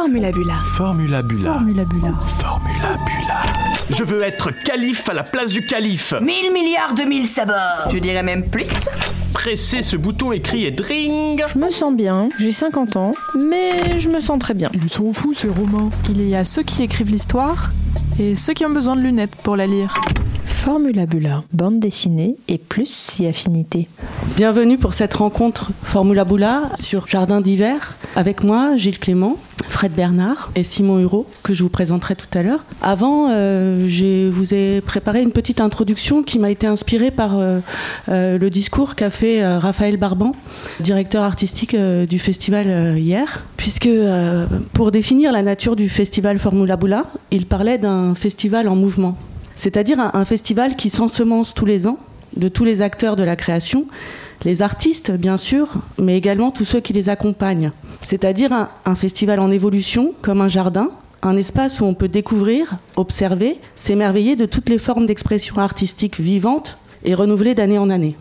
Formula Bula. Formula Bula. Formula Bula. Formula Bula. Je veux être calife à la place du calife. Mille milliards de mille sabords Je dirais même plus Pressez ce bouton écrit et dring Je me sens bien, j'ai 50 ans, mais je me sens très bien. Ils sont fous ces romans. Il y a ceux qui écrivent l'histoire et ceux qui ont besoin de lunettes pour la lire. Formula Bula, bande dessinée et plus si affinité. Bienvenue pour cette rencontre Formula Bula sur Jardin d'hiver. Avec moi, Gilles Clément, Fred Bernard et Simon Hureau, que je vous présenterai tout à l'heure. Avant, euh, je vous ai préparé une petite introduction qui m'a été inspirée par euh, euh, le discours qu'a fait Raphaël Barban, directeur artistique du festival hier. Puisque pour définir la nature du festival Formula Bula, il parlait d'un festival en mouvement. C'est-à-dire un, festival qui s'ensemence tous les ans de tous les acteurs de la création, les artistes bien sûr, mais également tous ceux qui les accompagnent. C'est-à-dire un, un festival en évolution, comme un jardin, un espace où on peut découvrir, observer, s'émerveiller de toutes les formes d'expression artistique vivantes et renouvelées d'année en année.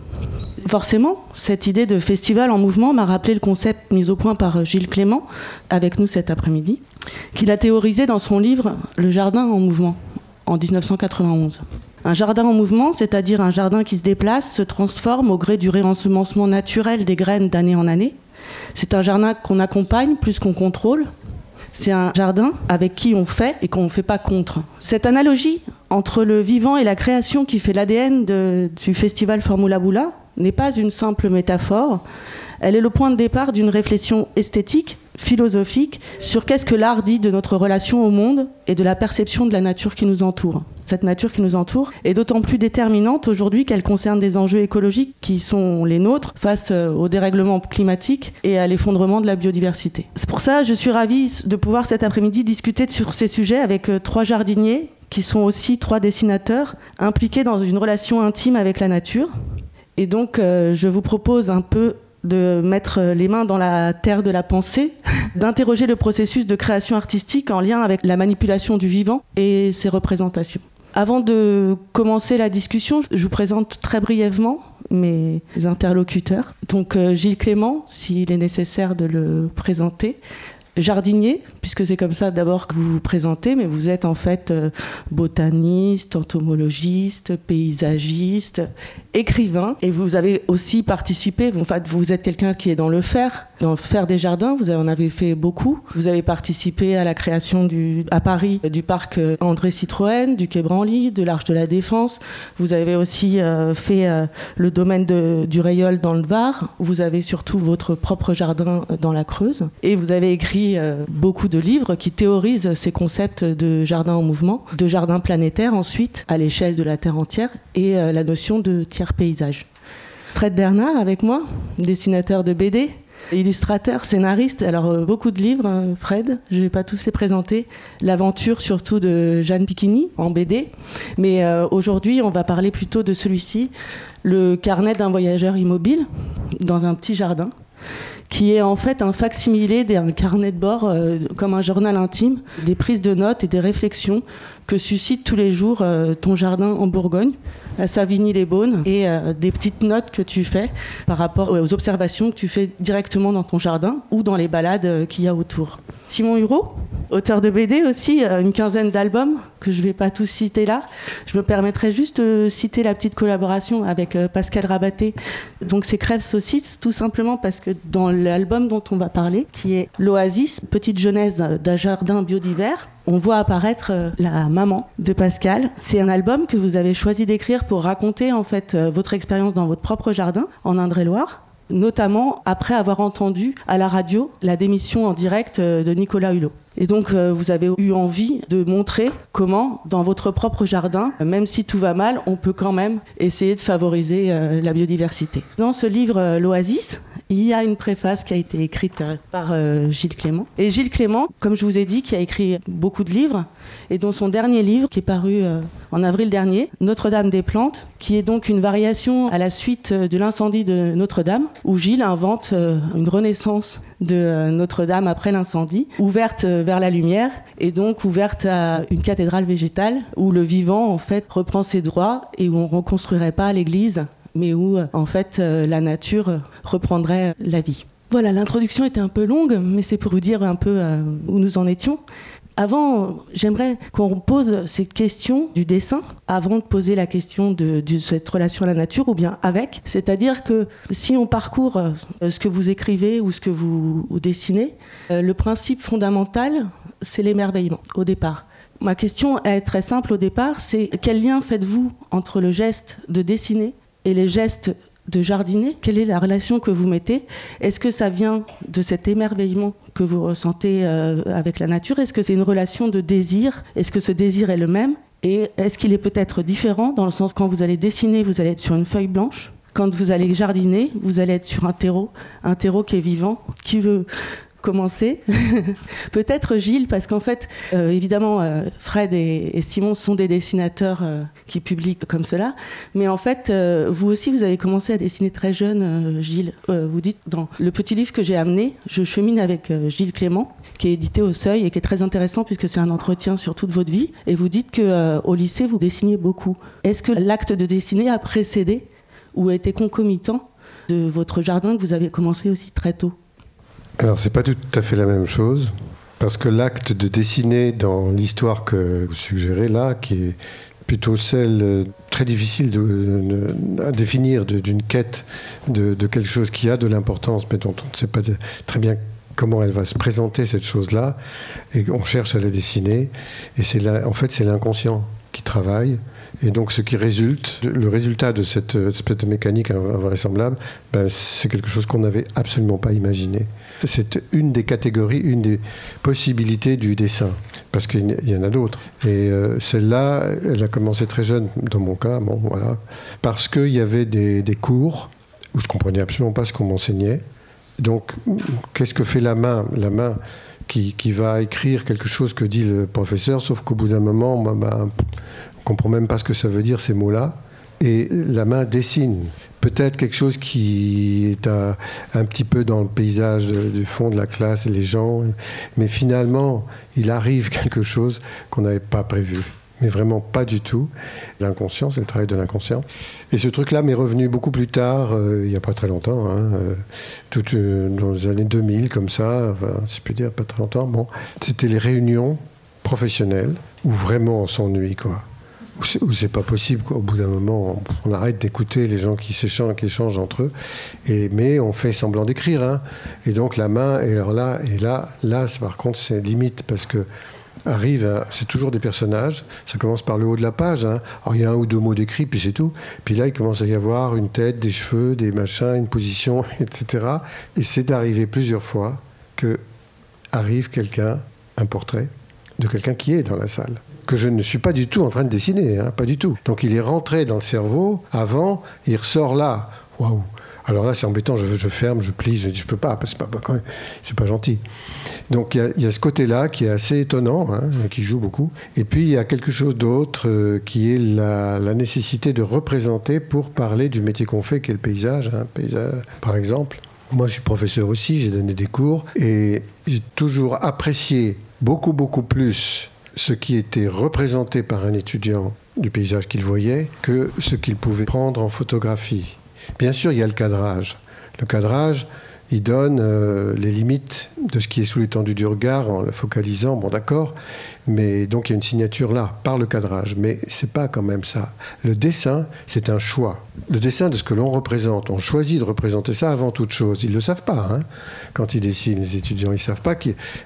Forcément, cette idée de festival en mouvement m'a rappelé le concept mis au point par Gilles Clément, avec nous cet après-midi, qu'il a théorisé dans son livre Le jardin en mouvement, en 1991. Un jardin en mouvement, c'est-à-dire un jardin qui se déplace, se transforme au gré du réensemencement naturel des graines d'année en année. C'est un jardin qu'on accompagne plus qu'on contrôle. C'est un jardin avec qui on fait et qu'on ne fait pas contre. Cette analogie entre le vivant et la création qui fait l'ADN du festival Formula Bula n'est pas une simple métaphore. Elle est le point de départ d'une réflexion esthétique, philosophique, sur qu'est-ce que l'art dit de notre relation au monde et de la perception de la nature qui nous entoure. Cette nature qui nous entoure est d'autant plus déterminante aujourd'hui qu'elle concerne des enjeux écologiques qui sont les nôtres face au dérèglement climatique et à l'effondrement de la biodiversité. C'est pour ça que je suis ravie de pouvoir cet après-midi discuter sur ces sujets avec trois jardiniers qui sont aussi trois dessinateurs impliqués dans une relation intime avec la nature. Et donc, euh, je vous propose un peu de mettre les mains dans la terre de la pensée, d'interroger le processus de création artistique en lien avec la manipulation du vivant et ses représentations. Avant de commencer la discussion, je vous présente très brièvement mes interlocuteurs. Donc euh, Gilles Clément, s'il est nécessaire de le présenter, jardinier, puisque c'est comme ça d'abord que vous vous présentez, mais vous êtes en fait euh, botaniste, entomologiste, paysagiste, écrivain, et vous avez aussi participé, fait, vous êtes quelqu'un qui est dans le faire, dans faire des jardins, vous en avez fait beaucoup. Vous avez participé à la création du, à Paris du parc André Citroën, du Quai Branly, de l'Arche de la Défense. Vous avez aussi euh, fait euh, le domaine du Rayol dans le Var. Vous avez surtout votre propre jardin dans la Creuse. Et vous avez écrit euh, beaucoup de livres qui théorisent ces concepts de jardin en mouvement, de jardin planétaire ensuite, à l'échelle de la Terre entière, et euh, la notion de tiers paysage. Fred Bernard avec moi, dessinateur de BD, illustrateur, scénariste. Alors euh, beaucoup de livres, hein, Fred, je ne vais pas tous les présenter. L'aventure surtout de Jeanne Piquini en BD. Mais euh, aujourd'hui, on va parler plutôt de celui-ci, le carnet d'un voyageur immobile dans un petit jardin qui est en fait un facsimilé d'un carnet de bord, euh, comme un journal intime, des prises de notes et des réflexions que suscite tous les jours ton jardin en Bourgogne, à Savigny-les-Beaunes, et euh, des petites notes que tu fais par rapport aux observations que tu fais directement dans ton jardin ou dans les balades euh, qu'il y a autour. Simon Hureau, auteur de BD aussi, euh, une quinzaine d'albums que je ne vais pas tous citer là. Je me permettrai juste de citer la petite collaboration avec Pascal Rabaté. Donc c'est Crève Saucisse, tout simplement parce que dans l'album dont on va parler, qui est L'Oasis, petite genèse d'un jardin biodivers, on voit apparaître euh, la maman de Pascal. C'est un album que vous avez choisi d'écrire pour raconter en fait euh, votre expérience dans votre propre jardin en Indre-et-Loire notamment après avoir entendu à la radio la démission en direct euh, de Nicolas Hulot. Et donc, vous avez eu envie de montrer comment, dans votre propre jardin, même si tout va mal, on peut quand même essayer de favoriser la biodiversité. Dans ce livre, L'Oasis, il y a une préface qui a été écrite euh, par euh, Gilles Clément. Et Gilles Clément, comme je vous ai dit, qui a écrit beaucoup de livres, et dont son dernier livre, qui est paru euh, en avril dernier, Notre-Dame des Plantes, qui est donc une variation à la suite de l'incendie de Notre-Dame, où Gilles invente une renaissance de Notre-Dame après l'incendie, ouverte vers la lumière, et donc ouverte à une cathédrale végétale, où le vivant, en fait, reprend ses droits, et où on ne reconstruirait pas l'église, mais où, euh, en fait, euh, la nature euh, reprendrait la vie. Voilà, l'introduction était un peu longue, mais c'est pour vous dire un peu où nous en étions. Avant, j'aimerais qu'on pose cette question du dessin avant de poser la question de, de cette relation à la nature ou bien avec. C'est-à-dire que si on parcourt ce que vous écrivez ou ce que vous, dessinez, le principe fondamental, c'est l'émerveillement au départ. Ma question est très simple au départ, c'est quel lien faites-vous entre le geste de dessiner et les gestes de jardiner Quelle est la relation que vous mettez? Est-ce que ça vient de cet émerveillement que vous ressentez euh, avec la nature? Est-ce que c'est une relation de désir? Est-ce que ce désir est le même? Et est-ce qu'il est peut-être différent dans le sens quand vous allez dessiner, vous allez être sur une feuille blanche? Quand vous allez jardiner, vous allez être sur un terreau, un terreau qui est vivant, qui veut commencer. Peut-être Gilles, parce qu'en fait, euh, évidemment, euh, Fred et, Simon sont des dessinateurs euh, qui publient comme cela, mais en fait, vous aussi, vous avez commencé à dessiner très jeune, Gilles. vous dites dans le petit livre que j'ai amené, je chemine avec Gilles Clément, qui est édité au Seuil et qui est très intéressant puisque c'est un entretien sur toute votre vie. Et vous dites que au lycée, vous dessiniez beaucoup. Est-ce que l'acte de dessiner a précédé ou a été concomitant de votre jardin que vous avez commencé aussi très tôt? Alors, c'est pas tout à fait la même chose, parce que l'acte de dessiner dans l'histoire que vous suggérez là, qui est plutôt celle euh, très difficile à définir d'une quête de, quelque chose qui a de l'importance, mais dont on ne sait pas très bien comment elle va se présenter, cette chose-là, et on cherche à la dessiner, et c'est en fait, c'est l'inconscient qui travaille. Et donc, ce qui résulte, le résultat de cette espèce de mécanique invraisemblable, ben, c'est quelque chose qu'on n'avait absolument pas imaginé. C'est une des catégories, une des possibilités du dessin, parce qu'il y en a d'autres. Et euh, celle-là, elle a commencé très jeune, dans mon cas, bon, voilà, parce qu'il y avait des, cours où je comprenais absolument pas ce qu'on m'enseignait. Donc, qu'est-ce que fait la main? La main qui, qui, va écrire quelque chose que dit le professeur, sauf qu'au bout d'un moment, moi, ben, on comprend même pas ce que ça veut dire ces mots-là. Et la main dessine peut-être quelque chose qui est un, un, petit peu dans le paysage du fond de la classe, les gens, mais finalement, il arrive quelque chose qu'on n'avait pas prévu. Mais vraiment pas du tout. L'inconscient, c'est le travail de l'inconscient. Et ce truc-là m'est revenu beaucoup plus tard, euh, il n'y a pas très longtemps, hein, euh, euh, dans les années 2000, comme ça, enfin, si je puis dire, pas très longtemps. Bon, c'était les réunions professionnelles où vraiment on s'ennuie, quoi où c'est pas possible. Quoi. Au bout d'un moment, on, arrête d'écouter les gens qui s'échangent, qui échangent entre eux, et, mais on fait semblant d'écrire. Hein. Et donc la main, et alors là, et là, là, par contre, c'est limite parce que arrive, c'est toujours des personnages. Ça commence par le haut de la page. Hein. Alors il y a un ou deux mots d'écrit, puis c'est tout. Puis là, il commence à y avoir une tête, des cheveux, des machins, une position, etc. Et c'est arrivé plusieurs fois que arrive quelqu'un, un portrait de quelqu'un qui est dans la salle que je ne suis pas du tout en train de dessiner, hein, pas du tout. Donc il est rentré dans le cerveau avant, il ressort là. Waouh alors là, c'est embêtant, je, ferme, je plie, je je peux pas, c'est pas, c'est pas gentil. Donc il y, a ce côté-là qui est assez étonnant, hein, qui joue beaucoup. Et puis il y a quelque chose d'autre euh, qui est la, nécessité de représenter pour parler du métier qu'on fait, qui est le hein, paysage par exemple. Moi, je suis professeur aussi, j'ai donné des cours et j'ai toujours apprécié beaucoup, beaucoup plus ce qui était représenté par un étudiant du paysage qu'il voyait que ce qu'il pouvait prendre en photographie. Bien sûr, il y a le cadrage. Le cadrage, il donne euh, les limites de ce qui est sous l'étendue du regard en le focalisant, bon d'accord, mais donc il y a une signature là, par le cadrage, mais c'est pas quand même ça. Le dessin, c'est un choix. Le dessin de ce que l'on représente, on choisit de représenter ça avant toute chose. Ils ne le savent pas, hein, quand ils dessinent, les étudiants, ils ne savent pas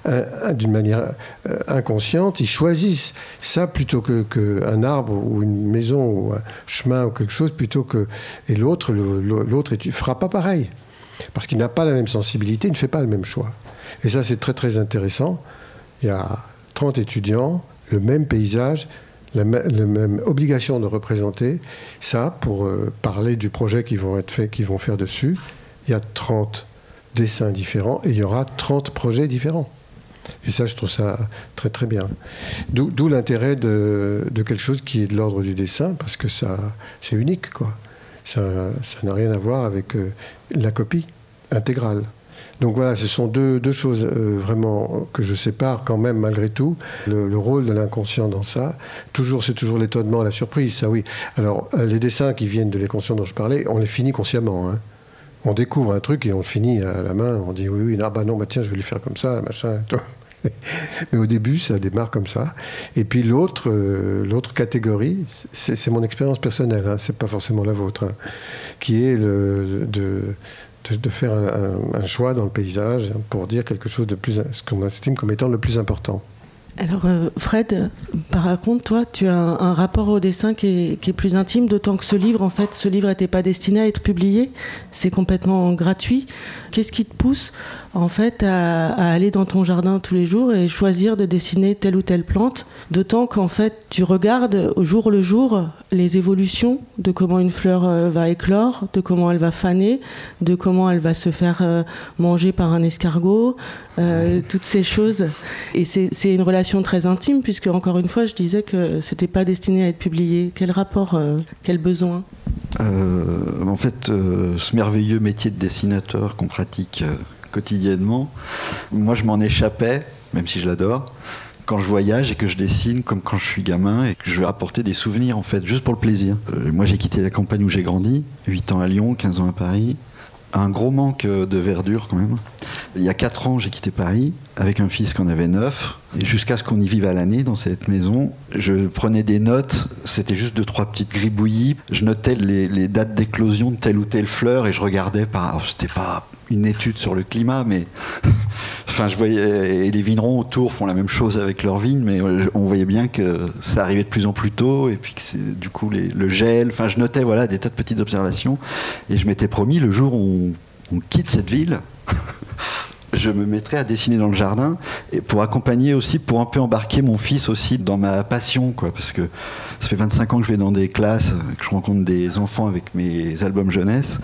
euh, d'une manière euh, inconsciente, ils choisissent ça plutôt qu'un arbre ou une maison ou un chemin ou quelque chose, plutôt que... Et l'autre, l'autre ne fera pas pareil. Parce qu'il n'a pas la même sensibilité, il ne fait pas le même choix. Et ça, c'est très très intéressant. Il y a 30 étudiants, le même paysage, la, même obligation de représenter. Ça, pour euh, parler du projet qu'ils vont, être vont faire dessus, il y a 30 dessins différents et il y aura 30 projets différents. Et ça, je trouve ça très très bien. D'où l'intérêt de, quelque chose qui est de l'ordre du dessin, parce que c'est unique, quoi. Ça n'a rien à voir avec euh, la copie intégrale. Donc voilà, ce sont deux, deux choses euh, vraiment que je sépare quand même malgré tout. Le, le rôle de l'inconscient dans ça, toujours, c'est toujours l'étonnement, la surprise, ça oui. Alors euh, les dessins qui viennent de l'inconscient dont je parlais, on les finit consciemment. Hein. on découvre un truc et on le finit à la main. On dit oui, oui, non, bah non, bah tiens, je vais lui faire comme ça, machin. Mais au début, ça démarre comme ça. Et puis l'autre, euh, l'autre catégorie, c'est mon expérience personnelle, hein, c'est pas forcément la vôtre, hein, qui est de, faire un, choix dans le paysage pour dire quelque chose de plus, ce qu'on estime comme étant le plus important. Alors euh, Fred, par contre, toi, tu as un, un rapport au dessin qui est, qui est plus intime, d'autant que ce livre, en fait, ce livre n'était pas destiné à être publié, c'est complètement gratuit. Qu'est-ce qui te pousse, en fait, à, à aller dans ton jardin tous les jours et choisir de dessiner telle ou telle plante, d'autant qu'en fait, tu regardes au jour le jour les évolutions de comment une fleur euh, va éclore, de comment elle va faner, de comment elle va se faire euh, manger par un escargot, euh, toutes ces choses. Et c'est une relation très intime, puisque, encore une fois, je disais que c'était pas destiné à être publié. Quel rapport, euh, quel besoin? Euh, en fait, ce merveilleux métier de dessinateur qu'on pratique quotidiennement, moi je m'en échappais, même si je l'adore, quand je voyage et que je dessine comme quand je suis gamin et que je veux apporter des souvenirs en fait, juste pour le plaisir. Euh, moi j'ai quitté la campagne où j'ai grandi, 8 ans à Lyon, 15 ans à Paris. Un gros manque euh, de verdure quand même. Il y a 4 ans, j'ai quitté Paris avec un fils qu'on avait 9. Et jusqu'à ce qu'on y vive à l'année dans cette maison, je prenais des notes. C'était juste deux, trois petites gribouillis. Je notais les, les dates d'éclosion de telle ou telle fleur et je regardais par. alors, C'était pas une étude sur le climat, mais. Enfin, je voyais. Et les vignerons autour font la même chose avec leurs vignes, mais euh, on voyait bien que ça arrivait de plus en plus tôt et puis que du coup le gel. Enfin, je notais voilà, des tas de petites observations. Et je m'étais promis, le jour où on, on quitte cette ville, je me mettrai à dessiner dans le jardin et pour accompagner aussi, pour un peu embarquer mon fils aussi dans ma passion, quoi, parce que ça fait 25 ans que je vais dans des classes, que je rencontre des enfants avec mes albums jeunesse.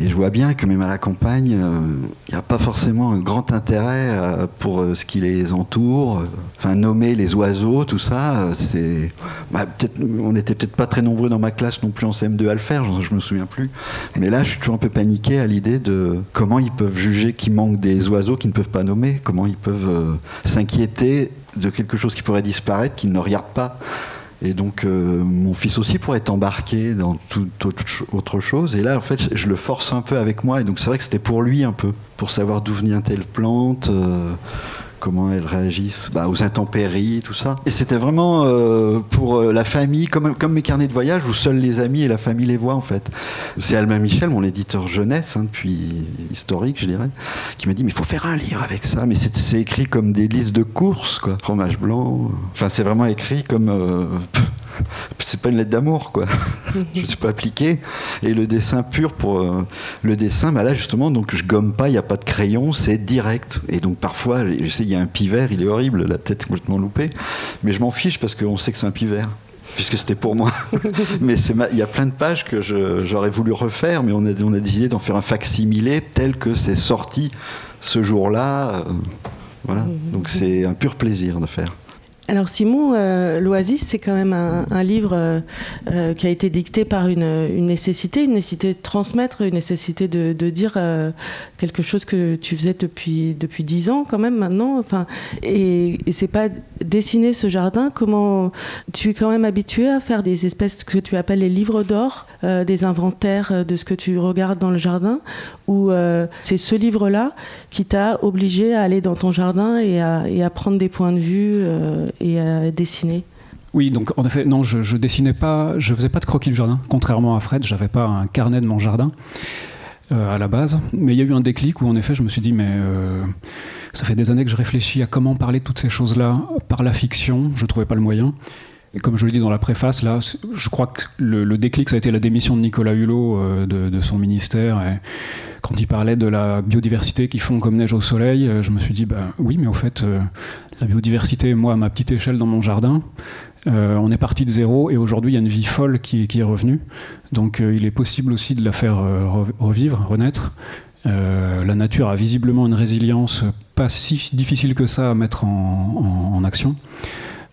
Et je vois bien que même à la campagne, euh, il n'y a pas forcément un grand intérêt euh, pour euh, ce qui les entoure. Enfin, nommer les oiseaux, tout ça, euh, c'est. bah, on n'était peut-être pas très nombreux dans ma classe non plus en CM2 à le faire, je, je me souviens plus. Mais là, je suis toujours un peu paniqué à l'idée de comment ils peuvent juger qu'il manque des oiseaux qu'ils ne peuvent pas nommer, comment ils peuvent euh, s'inquiéter de quelque chose qui pourrait disparaître, qu'ils ne regardent pas. Et donc, euh, mon fils aussi pourrait être embarqué dans toute autre cho- autre chose. Et là, en fait, je le force un peu avec moi. Et donc, c'est vrai que c'était pour lui un peu, pour savoir d'où venait telle plante, euh, comment elles réagissent bah, aux intempéries, tout ça. Et c'était vraiment euh, pour euh, la famille, comme, comme mes carnets de voyage, où seuls les amis et la famille les voient, en fait. C'est Albin Michel, mon éditeur jeunesse, hein, depuis historique, je dirais, qui m'a dit, mais il faut faire un livre avec ça. Mais c'est écrit comme des listes de courses, quoi. Fromage blanc. Enfin, c'est vraiment écrit comme... euh, c'est pas une lettre d'amour, quoi. je suis pas appliqué. Et le dessin pur pour euh, le dessin, bah là justement, donc je gomme pas, il n'y a pas de crayon, c'est direct. Et donc parfois, je sais, il y a un pivert, il est horrible, la tête complètement loupée, mais je m'en fiche parce qu'on sait que c'est un pivert. Puisque c'était pour moi. mais il y a plein de pages que j'aurais voulu refaire, mais on a, on a décidé d'en faire un facsimilé tel que c'est sorti ce jour-là. euh, voilà. Donc c'est un pur plaisir de faire. Alors Simon, euh, l'Oasis, c'est quand même un, livre euh, euh, qui a été dicté par une, nécessité, une nécessité de transmettre, une nécessité de, dire quelque chose que tu faisais depuis depuis dix ans quand même maintenant. Enfin, et, et c'est pas dessiner ce jardin. Comment tu es quand même habitué à faire des espèces que tu appelles les livres d'or, des inventaires de ce que tu regardes dans le jardin, ou euh, c'est ce livre-là qui t'a obligé à aller dans ton jardin et à, prendre des points de vue euh, et à dessiner. Oui, donc en effet, non, je, je dessinais pas, je faisais pas de croquis du jardin. Contrairement à Fred, j'avais pas un carnet de mon jardin euh, à la base. Mais il y a eu un déclic où en effet, je me suis dit, mais ça fait des années que je réfléchis à comment parler de toutes ces choses-là par la fiction. Je trouvais pas le moyen. Et comme je le dis dans la préface, là, je crois que le, déclic, ça a été la démission de Nicolas Hulot de, de son ministère. Quand il parlait de la biodiversité qui fond comme neige au soleil, euh, je me suis dit, bah oui, mais au fait, euh, la biodiversité, moi, à ma petite échelle dans mon jardin, euh, on est parti de zéro et aujourd'hui il y a une vie folle qui, est revenue. Donc il est possible aussi de la faire re- revivre, renaître. La nature a visiblement une résilience pas si difficile que ça à mettre en action.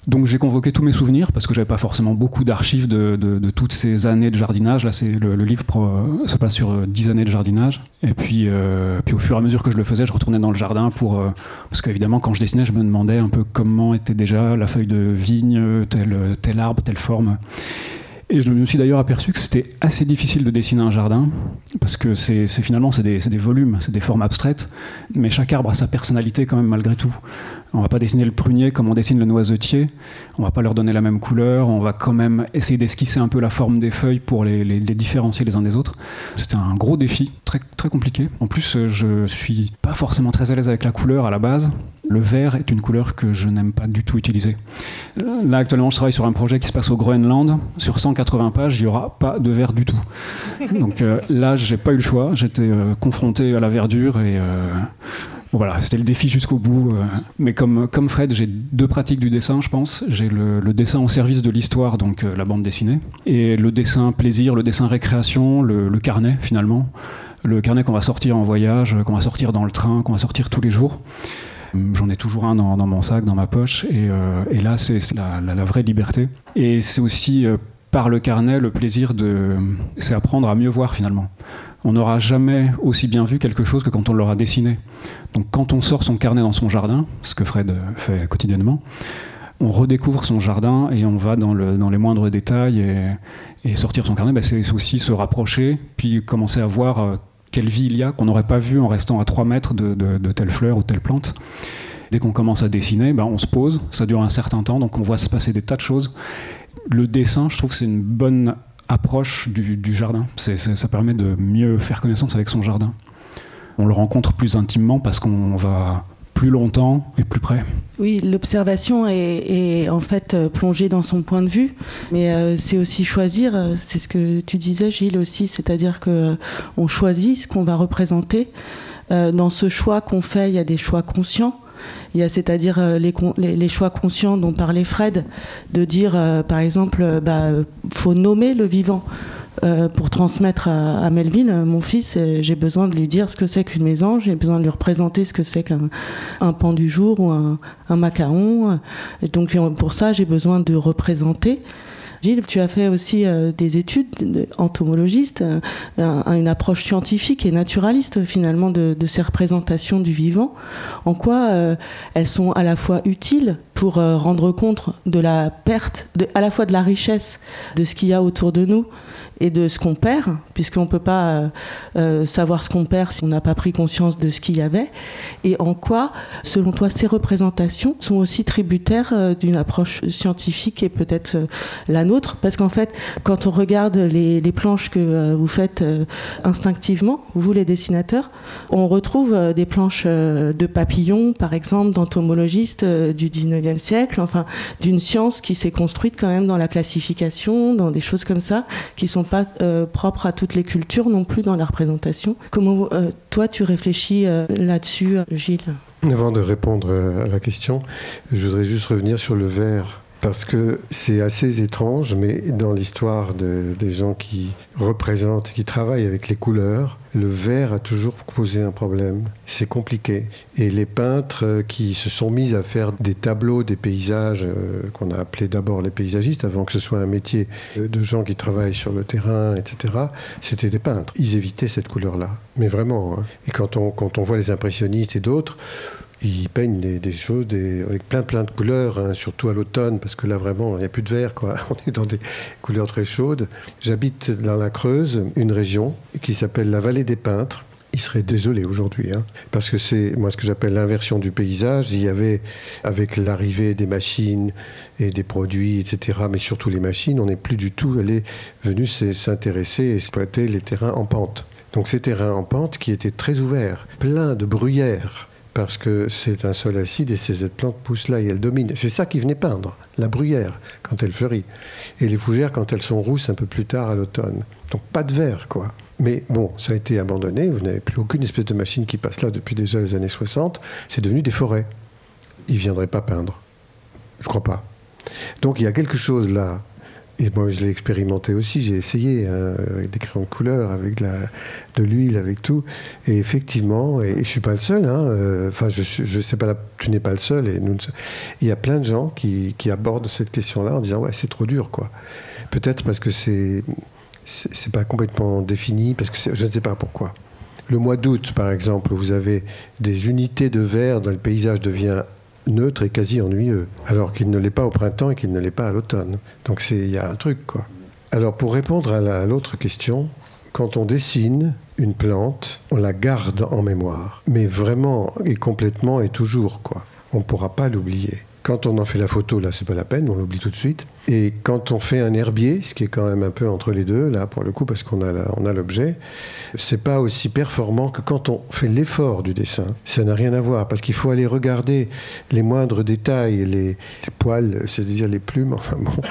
Donc j'ai convoqué tous mes souvenirs parce que j'avais pas forcément beaucoup d'archives de, toutes ces années de jardinage. Là, c'est le, livre pro- se passe sur euh, 10 années de jardinage. Et puis, euh, puis au fur et à mesure que je le faisais, je retournais dans le jardin pour euh, parce qu'évidemment quand je dessinais, je me demandais un peu comment était déjà la feuille de vigne, tel, arbre, telle forme. Et je me suis d'ailleurs aperçu que c'était assez difficile de dessiner un jardin, parce que finalement c'est des, volumes, c'est des formes abstraites, mais chaque arbre a sa personnalité quand même malgré tout. On va pas dessiner le prunier comme on dessine le noisetier, on va pas leur donner la même couleur, on va quand même essayer d'esquisser un peu la forme des feuilles pour les, les, les différencier les uns des autres. C'était un gros défi, très, très compliqué. En plus, je suis pas forcément très à l'aise avec la couleur à la base. Le vert est une couleur que je n'aime pas du tout utiliser. Là, actuellement, je travaille sur un projet qui se passe au Groenland. Sur 180 pages, il n'y aura pas de vert du tout. Donc euh, là, j'ai pas eu le choix. J'étais euh, confronté à la verdure et euh, voilà, c'était le défi jusqu'au bout. euh. Mais comme, comme Fred, j'ai deux pratiques du dessin, je pense. J'ai le, dessin au service de l'histoire, donc euh, la bande dessinée, et le dessin plaisir, le dessin récréation, le, carnet finalement. Le carnet qu'on va sortir en voyage, qu'on va sortir dans le train, qu'on va sortir tous les jours. J'en ai toujours un dans, mon sac, dans ma poche, et, euh, là, c'est la, vraie liberté. Et c'est aussi euh, par le carnet le plaisir de. C'est apprendre à mieux voir finalement. On n'aura jamais aussi bien vu quelque chose que quand on l'aura dessiné. Donc quand on sort son carnet dans son jardin, ce que Fred fait quotidiennement, on redécouvre son jardin et on va dans, le, dans les moindres détails et, sortir son carnet, bah, c'est aussi se rapprocher, puis commencer à voir euh, quelle vie il y a qu'on n'aurait pas vu en restant à 3 mètres de, telle fleur ou telle plante. Dès qu'on commence à dessiner, bah, on se pose, ça dure un certain temps, donc on voit se passer des tas de choses. Le dessin, je trouve c'est une bonne approche du, jardin. Ça permet de mieux faire connaissance avec son jardin. On le rencontre plus intimement parce qu'on va plus longtemps et plus près. Oui, l'observation est, en fait euh, plongée dans son point de vue, mais euh, c'est aussi choisir, euh, c'est ce que tu disais Gilles aussi, c'est-à-dire que euh, on choisit ce qu'on va représenter. Dans ce choix qu'on fait, il y a des choix conscients. Il y a c'est-à-dire euh, les, choix conscients dont parlait Fred, de dire euh, par exemple, euh, bah, faut nommer le vivant. Pour transmettre à, Melvin, mon fils, j'ai besoin de lui dire ce que c'est qu'une mésange, j'ai besoin de lui représenter ce que c'est qu'un un pan du jour ou un, un macaron. Et donc pour ça, j'ai besoin de représenter. Gilles, tu as fait aussi euh, des études de- entomologiste, euh, un- une approche scientifique et naturaliste finalement de, ces représentations du vivant. En quoi euh, elles sont à la fois utiles pour rendre compte de la perte, à la fois de la richesse de ce qu'il y a autour de nous et de ce qu'on perd, puisqu'on ne peut pas euh, euh, savoir ce qu'on perd si on n'a pas pris conscience de ce qu'il y avait, et en quoi, selon toi, ces représentations sont aussi tributaires euh, d'une approche scientifique et peut-être la nôtre, parce qu'en fait, quand on regarde les, les planches que vous faites instinctivement, vous les dessinateurs, on retrouve des planches de papillons, par exemple, d'entomologistes du 19e siècle, enfin, d'une science qui s'est construite quand même dans la classification, dans des choses comme ça, qui sont pas euh, propres à toutes les cultures non plus dans la représentation. Comment euh, toi tu réfléchis euh, là-dessus, Gilles? Avant de répondre euh, à la question, je voudrais juste revenir sur le verre. Parce que c'est assez étrange, mais dans l'histoire de- des gens qui représentent, qui travaillent avec les couleurs, le vert a toujours posé un problème. C'est compliqué. Et les peintres qui se sont mis à faire des tableaux, des paysages, euh, qu'on a appelés d'abord les paysagistes, avant que ce soit un métier euh, de gens qui travaillent sur le terrain, etc., c'était des peintres. Ils évitaient cette couleur-là. Mais vraiment. hein. Et quand on, quand on voit les impressionnistes et d'autres, ils peignent des, des choses avec plein plein de couleurs, hein, surtout à l'automne, parce que là vraiment il n'y a plus de vert, quoi. On est dans des couleurs très chaudes. J'habite dans la Creuse, une région qui s'appelle la vallée des peintres. Il serait désolé aujourd'hui, hein, parce que c'est moi ce que j'appelle l'inversion du paysage. Il y avait, avec l'arrivée des machines et des produits, etc., mais surtout les machines, on n'est plus du tout allé, venu s'intéresser et exploiter les terrains en pente. Donc ces terrains en pente qui étaient très ouverts, pleins de bruyères, parce que c'est un sol acide et ces plantes poussent là et elles dominent. C'est ça qui venait peindre, la bruyère, quand elle fleurit. Et les fougères, quand elles sont rousses un peu plus tard à l'automne. Donc pas de vert, quoi. Mais bon, ça a été abandonné, vous n'avez plus aucune espèce de machine qui passe là depuis déjà les années 60. C'est devenu des forêts. Ils ne viendraient pas peindre. Je crois pas. Donc il y a quelque chose là. Et moi, je l'ai expérimenté aussi. J'ai essayé hein, avec des crayons de couleur, avec de l'huile, avec tout. Et effectivement, et, je suis pas le seul. hein, euh, Enfin, je, sais pas. tu n'es pas le seul. Et ne il y a plein de gens qui, abordent cette question-là en disant ouais, c'est trop dur, quoi. Peut-être parce que c'est c'est pas complètement défini, parce que je ne sais pas pourquoi. Le mois d'août, par exemple, vous avez des unités de vert dans le paysage devient neutre et quasi ennuyeux, alors qu'il ne l'est pas au printemps et qu'il ne l'est pas à l'automne. Donc il y a un truc, quoi. Alors pour répondre à l'autre question, quand on dessine une plante, on la garde en mémoire, mais vraiment et complètement et toujours quoi. On ne pourra pas l'oublier. Quand on en fait la photo, là, c'est pas la peine, on l'oublie tout de suite. Et quand on fait un herbier, ce qui est quand même un peu entre les deux, là, pour le coup, parce qu'on a, on a l'objet, c'est pas aussi performant que quand on fait l'effort du dessin. Ça n'a rien à voir, parce qu'il faut aller regarder les moindres détails, les, poils, c'est-à-dire les plumes, enfin bon,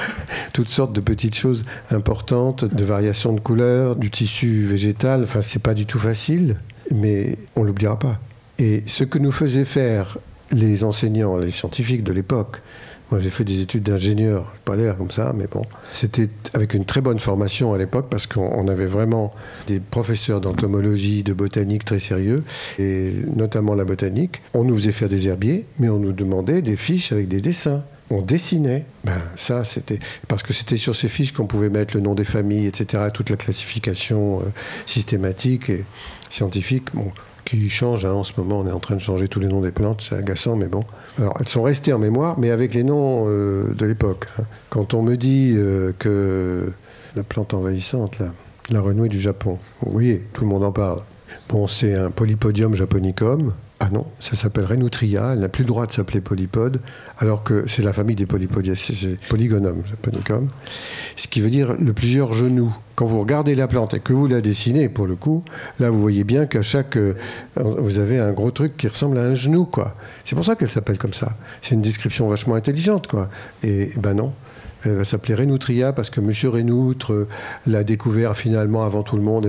toutes sortes de petites choses importantes, de variations de couleurs, du tissu végétal. Enfin, c'est pas du tout facile, mais on l'oubliera pas. Et ce que nous faisait faire les enseignants, les scientifiques de l'époque, moi j'ai fait des études d'ingénieur, pas l'air comme ça, mais bon, c'était avec une très bonne formation à l'époque parce qu'on avait vraiment des professeurs d'entomologie, de botanique très sérieux, et notamment la botanique. On nous faisait faire des herbiers, mais on nous demandait des fiches avec des dessins on dessinait. Ben, ça, c'était parce que c'était sur ces fiches qu'on pouvait mettre le nom des familles, etc., toute la classification euh, systématique et scientifique. Qui change. Hein, en ce moment, on est en train de changer tous les noms des plantes, c'est agaçant, mais bon. Alors, elles sont restées en mémoire, mais avec les noms euh, de l'époque. Hein. Quand on me dit euh, que la plante envahissante, la renouée du Japon, oui, tout le monde en parle. Bon, c'est un Polypodium japonicum, ah non, ça s'appelle Renutria, elle n'a plus le droit de s'appeler polypode, alors que c'est la famille des polypodiacées, polygonum, japonicum, ce qui veut dire le plusieurs genoux. Quand vous regardez la plante et que vous la dessinez, pour le coup, là vous voyez bien qu'à chaque. Euh, vous avez un gros truc qui ressemble à un genou, quoi. C'est pour ça qu'elle s'appelle comme ça. C'est une description vachement intelligente, quoi. Et ben non, elle va s'appeler Renoutria parce que M. Renoutre euh, l'a découvert finalement avant tout le monde.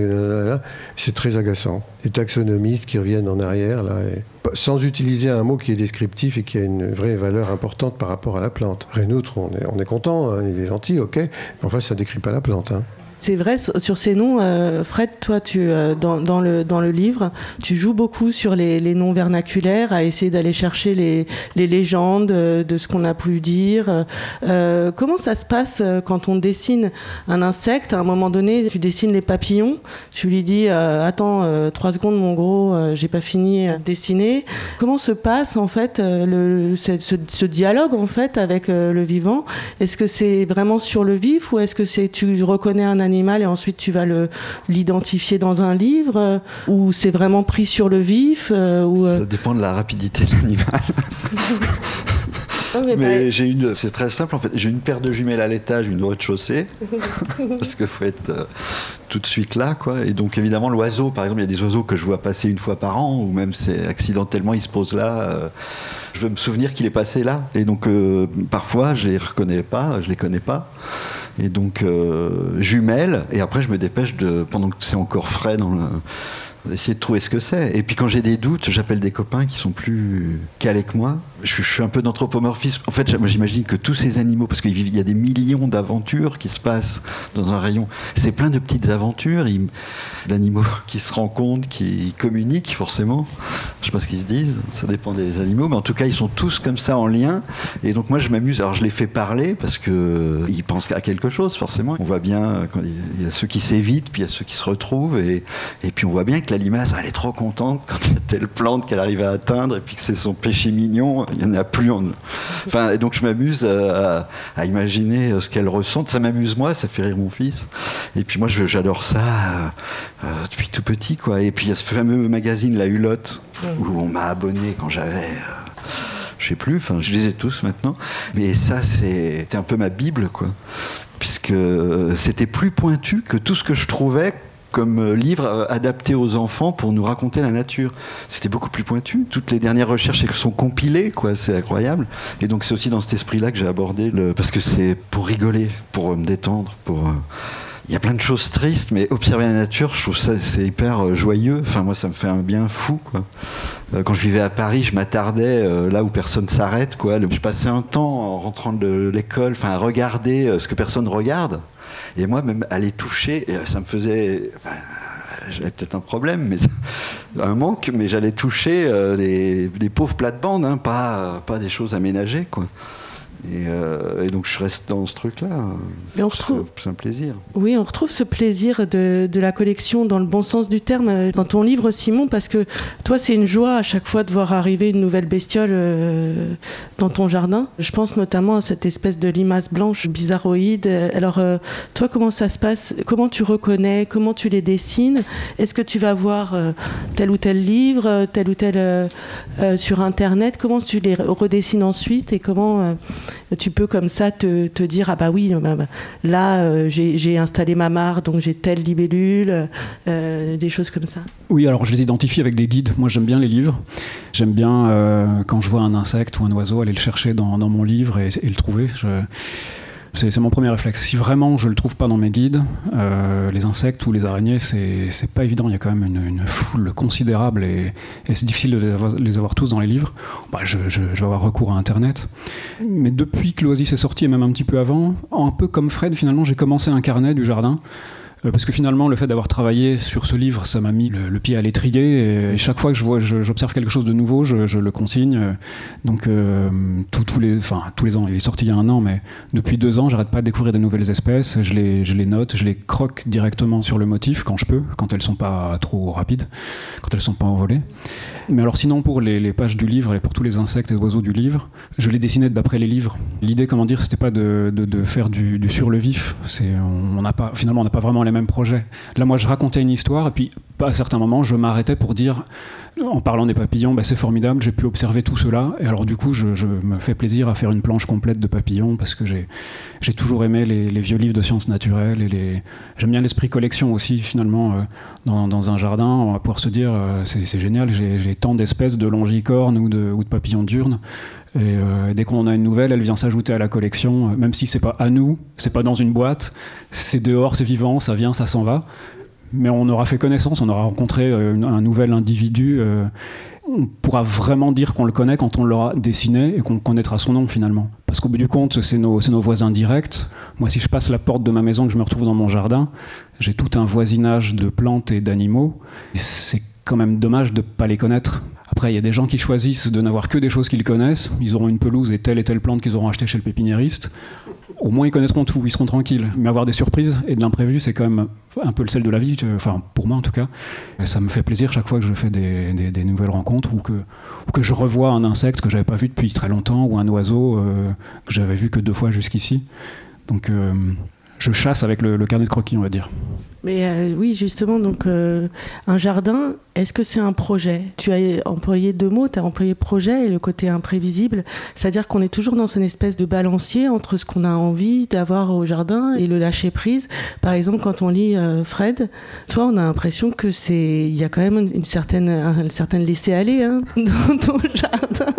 c'est très agaçant. Les taxonomistes qui reviennent en arrière, là, sans utiliser un mot qui est descriptif et qui a une vraie valeur importante par rapport à la plante. Renoutre, on est, on est content, hein, il est gentil, ok, mais enfin, ça ne décrit pas la plante. Hein. C'est vrai, sur ces noms, euh, Fred, toi, tu, euh, dans, le, dans le livre, tu joues beaucoup sur les, noms vernaculaires, à essayer d'aller chercher les, légendes euh, de ce qu'on a pu dire. comment ça se passe quand on dessine un insecte? À un moment donné, tu dessines les papillons, tu lui dis Attends, trois secondes, mon gros, j'ai pas fini de dessiner. Comment se passe, en fait, ce, dialogue, en fait, avec le vivant? Est-ce que c'est vraiment sur le vif ou est-ce que c'est tu reconnais un animal et ensuite tu vas l'identifier dans un livre euh, ou c'est vraiment pris sur le vif euh, ou, euh Ça dépend de la rapidité de l'animal. mais, j'ai une, c'est très simple en fait. J'ai une paire de jumelles à l'étage, une au rez-de-chaussée, parce qu'il faut être tout de suite là, quoi. Et donc évidemment l'oiseau, par exemple, il y a des oiseaux que je vois passer une fois par an, ou même c'est accidentellement il se pose là. je veux me souvenir qu'il est passé là, et donc parfois je les reconnais pas, je les connais pas. Et donc, euh, et après je me dépêche, de, pendant que c'est encore frais dans le d'essayer de trouver ce que c'est. Et puis quand j'ai des doutes, j'appelle des copains qui sont plus calés que moi. Je, suis un peu d'anthropomorphisme. En fait, j'imagine que tous ces animaux, parce qu'il y a des millions d'aventures qui se passent dans un rayon, c'est plein de petites aventures, d'animaux qui se rencontrent, qui communiquent forcément. Je sais pas ce qu'ils se disent, ça dépend des animaux, mais en tout cas, ils sont tous comme ça en lien. Et donc moi, je m'amuse. Alors je les fais parler parce que ils pensent à quelque chose forcément. On voit bien quand il y a ceux qui s'évitent, puis il y a ceux qui se retrouvent, et, et puis on voit bien que la limace, elle est trop contente quand il y a telle plante qu'elle arrive à atteindre et puis que c'est son péché mignon, il n'y en a plus. Enfin, et donc je m'amuse à, imaginer ce qu'elle ressent. Ça m'amuse moi, ça fait rire mon fils. Et puis moi, j'adore ça euh, euh, depuis tout petit. quoi. Et puis il y a ce fameux magazine La Hulotte où on m'a abonné quand j'avais... Euh, je sais plus, enfin je les ai tous maintenant, mais ça c'était un peu ma bible quoi, puisque c'était plus pointu que tout ce que je trouvais comme euh, livre euh, adapté aux enfants pour nous raconter la nature. C'était beaucoup plus pointu. Toutes les dernières recherches sont compilées, quoi. C'est incroyable. Et donc c'est aussi dans cet esprit-là que j'ai abordé le, parce que c'est pour rigoler, pour me détendre, pour. Euh, il y a plein de choses tristes, mais observer la nature, je trouve ça c'est hyper joyeux. Enfin, moi, ça me fait un bien fou. Quoi. Quand je vivais à Paris, je m'attardais là où personne s'arrête. Quoi. Je passais un temps en rentrant de l'école, enfin, à regarder ce que personne regarde. Et moi, même aller toucher, ça me faisait. j'avais peut-être un problème, mais un manque, mais j'allais toucher euh, des, pauvres plates-bandes, hein, pas, pas des choses aménagées. Quoi. Et, euh, et donc je reste dans ce truc-là. C'est un plaisir. Oui, on retrouve ce plaisir de, de la collection dans le bon sens du terme euh, dans ton livre, Simon, parce que toi, c'est une joie à chaque fois de voir arriver une nouvelle bestiole euh, dans ton jardin. Je pense notamment à cette espèce de limace blanche bizarroïde. Alors, euh, toi, comment ça se passe? Comment tu reconnais? Comment tu les dessines? Est-ce que tu vas voir tel ou tel livre, tel ou tel sur Internet? Comment tu les redessines ensuite? Et comment tu peux comme ça te, te dire ah bah oui bah, bah, là euh, j'ai installé ma mare donc j'ai telle libellule euh, des choses comme ça Oui, alors je les identifie avec des guides. Moi, j'aime bien les livres. J'aime bien, euh, quand je vois un insecte ou un oiseau, aller le chercher dans, dans mon livre et, le trouver. C'est mon premier réflexe. Si vraiment je le trouve pas dans mes guides, euh, les insectes ou les araignées, c'est pas évident. Il y a quand même une, foule considérable et, c'est difficile de les avoir, tous dans les livres. Bah, je vais avoir recours à Internet. Mais depuis que l'Oasis est sorti, et même un petit peu avant, un peu comme Fred, finalement, j'ai commencé un carnet du jardin. Euh, Parce que finalement, le fait d'avoir travaillé sur ce livre, ça m'a mis le, pied à l'étrier. Et, chaque fois que je vois, j'observe quelque chose de nouveau, je, le consigne. Donc euh, tous- les, ans, il est sorti il y a un an, mais depuis deux ans, j'arrête pas de découvrir des nouvelles espèces. Je les, note, je les croque directement sur le motif quand je peux, quand elles sont pas trop rapides, quand elles sont pas envolées. Mais alors sinon, pour les, pages du livre et pour tous les insectes et oiseaux du livre, je les dessinais d'après les livres. L'idée, comment dire, c'était pas de, faire du, sur le vif. Finalement, on n'a pas vraiment les mêmes projets. Là, moi, je racontais une histoire et puis, à certains moments, je m'arrêtais pour dire, en parlant des papillons, bah, c'est formidable, j'ai pu observer tout cela. Et alors, du coup, je, me fais plaisir à faire une planche complète de papillons parce que j'ai, toujours aimé les, vieux livres de sciences naturelles et les, j'aime bien l'esprit collection aussi, finalement. euh, dans, un jardin, on va pouvoir se dire euh, c'est génial, j'ai tant d'espèces de longicornes ou de, ou papillons diurnes. Et euh, dès qu'on en a une nouvelle, elle vient s'ajouter à la collection, même si c'est pas à nous, c'est pas dans une boîte, c'est dehors, c'est vivant, ça vient, ça s'en va. Mais on aura fait connaissance, on aura rencontré euh, un nouvel individu. euh, on pourra vraiment dire qu'on le connaît quand on l'aura dessiné et qu'on connaîtra son nom finalement. Parce qu'au bout du compte, c'est nos, voisins directs. Moi, si je passe la porte de ma maison, que je me retrouve dans mon jardin, j'ai tout un voisinage de plantes et d'animaux. C'est quand même dommage de ne pas les connaître. Après, il y a des gens qui choisissent de n'avoir que des choses qu'ils connaissent. Ils auront une pelouse et telle et telle plante qu'ils auront acheté chez le pépiniériste. Au moins, ils connaîtront tout, ils seront tranquilles. Mais avoir des surprises et de l'imprévu, c'est quand même un peu le sel de la vie. Enfin, pour moi en tout cas. Et ça me fait plaisir chaque fois que je fais des, nouvelles rencontres ou que, ou que je revois un insecte que j'avais pas vu depuis très longtemps ou un oiseau euh, que j'avais vu que deux fois jusqu'ici. Donc, euh, je chasse avec le, carnet de croquis, on va dire. mais euh, oui justement donc euh, un jardin est-ce que c'est un projet? Tu as employé deux mots tu as employé projet et le côté imprévisible. C'est-à-dire qu'on est toujours dans une espèce de balancier entre ce qu'on a envie d'avoir au jardin et le lâcher prise. Par exemple quand on lit euh, Fred toi on a l'impression que c'est il y a quand même une certaine une certaine laisser aller hein, dans ton jardin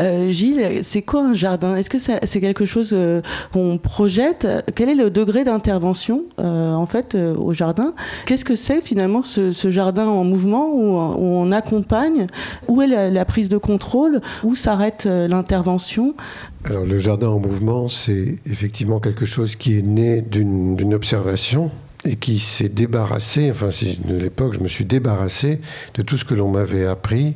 Euh, Gilles, c'est quoi un jardin? Est-ce que c'est quelque chose euh, qu'on projette? Quel est le degré d'intervention euh, en fait au jardin? Qu'est-ce que c'est finalement ce, jardin en mouvement où, on accompagne? Où est la, prise de contrôle? Où s'arrête l'intervention? Alors le jardin en mouvement, c'est effectivement quelque chose qui est né d'une observation et qui s'est débarrassé, enfin c'est de l'époque, je me suis débarrassé de tout ce que l'on m'avait appris,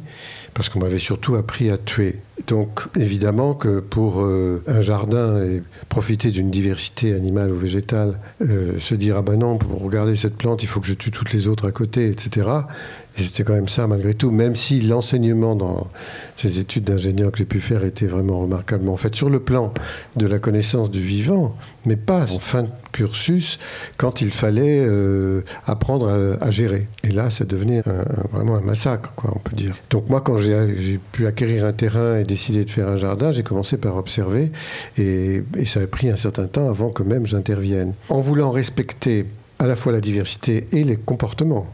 parce qu'on m'avait surtout appris à tuer. Donc évidemment que pour euh, un jardin et profiter d'une diversité animale ou végétale, euh, se dire ah ben non, pour regarder cette plante, il faut que je tue toutes les autres à côté, etc. Et c'était quand même ça malgré tout, même si l'enseignement dans ces études d'ingénieur que j'ai pu faire était vraiment remarquablement fait sur le plan de la connaissance du vivant, mais pas en fin de cursus quand il fallait euh, apprendre à, gérer. Et là, ça devenait vraiment un massacre, quoi, on peut dire. Donc moi, quand j'ai j'ai pu acquérir un terrain et décider de faire un jardin, j'ai commencé par observer, et, et ça a pris un certain temps avant que même j'intervienne. En voulant respecter à la fois la diversité et les comportements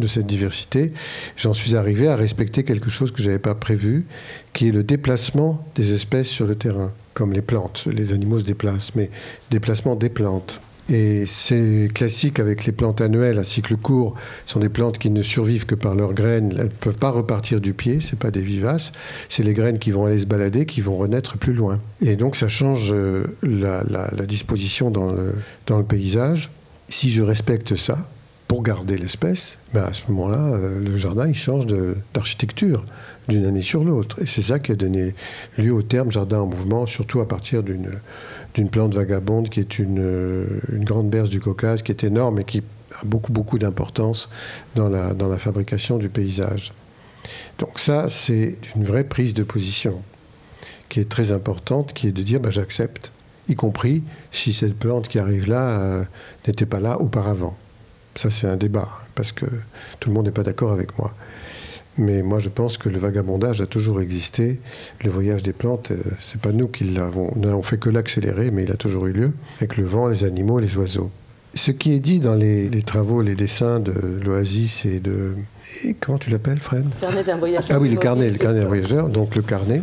de cette diversité, j'en suis arrivé à respecter quelque chose que je n'avais pas prévu, qui est le déplacement des espèces sur le terrain, comme les plantes. Les animaux se déplacent, mais déplacement des plantes. Et c'est classique avec les plantes annuelles à cycle court. Ce sont des plantes qui ne survivent que par leurs graines. Elles ne peuvent pas repartir du pied, ce pas des vivaces. C'est les graines qui vont aller se balader, qui vont renaître plus loin. Et donc ça change euh, la, la- disposition dans le, dans le paysage. Si je respecte ça, pour garder l'espèce, ben à ce moment-là, euh, le jardin il change d'architecture d'une année sur l'autre. Et c'est ça qui a donné lieu au terme jardin en mouvement, surtout à partir d'une plante vagabonde qui est une, euh, une grande berce du Caucase, qui est énorme et qui a beaucoup, beaucoup d'importance dans la, dans la fabrication du paysage. Donc ça, c'est une vraie prise de position qui est très importante, qui est de dire bah, j'accepte, y compris si cette plante qui arrive là euh, n'était pas là auparavant. Ça, c'est un débat, parce que tout le monde n'est pas d'accord avec moi. Mais moi, je pense que le vagabondage a toujours existé. Le voyage des plantes, euh, c'est pas nous qui l'avons. Nous n'avons fait que l'accélérer, mais il a toujours eu lieu, avec le vent, les animaux, les oiseaux. Ce qui est dit dans les, les travaux, les dessins de l'Oasis et de. et comment tu l'appelles, Fred? Carnet d'un voyageur. ah oui, le carnet, le carnet d'un voyageur. Donc le carnet,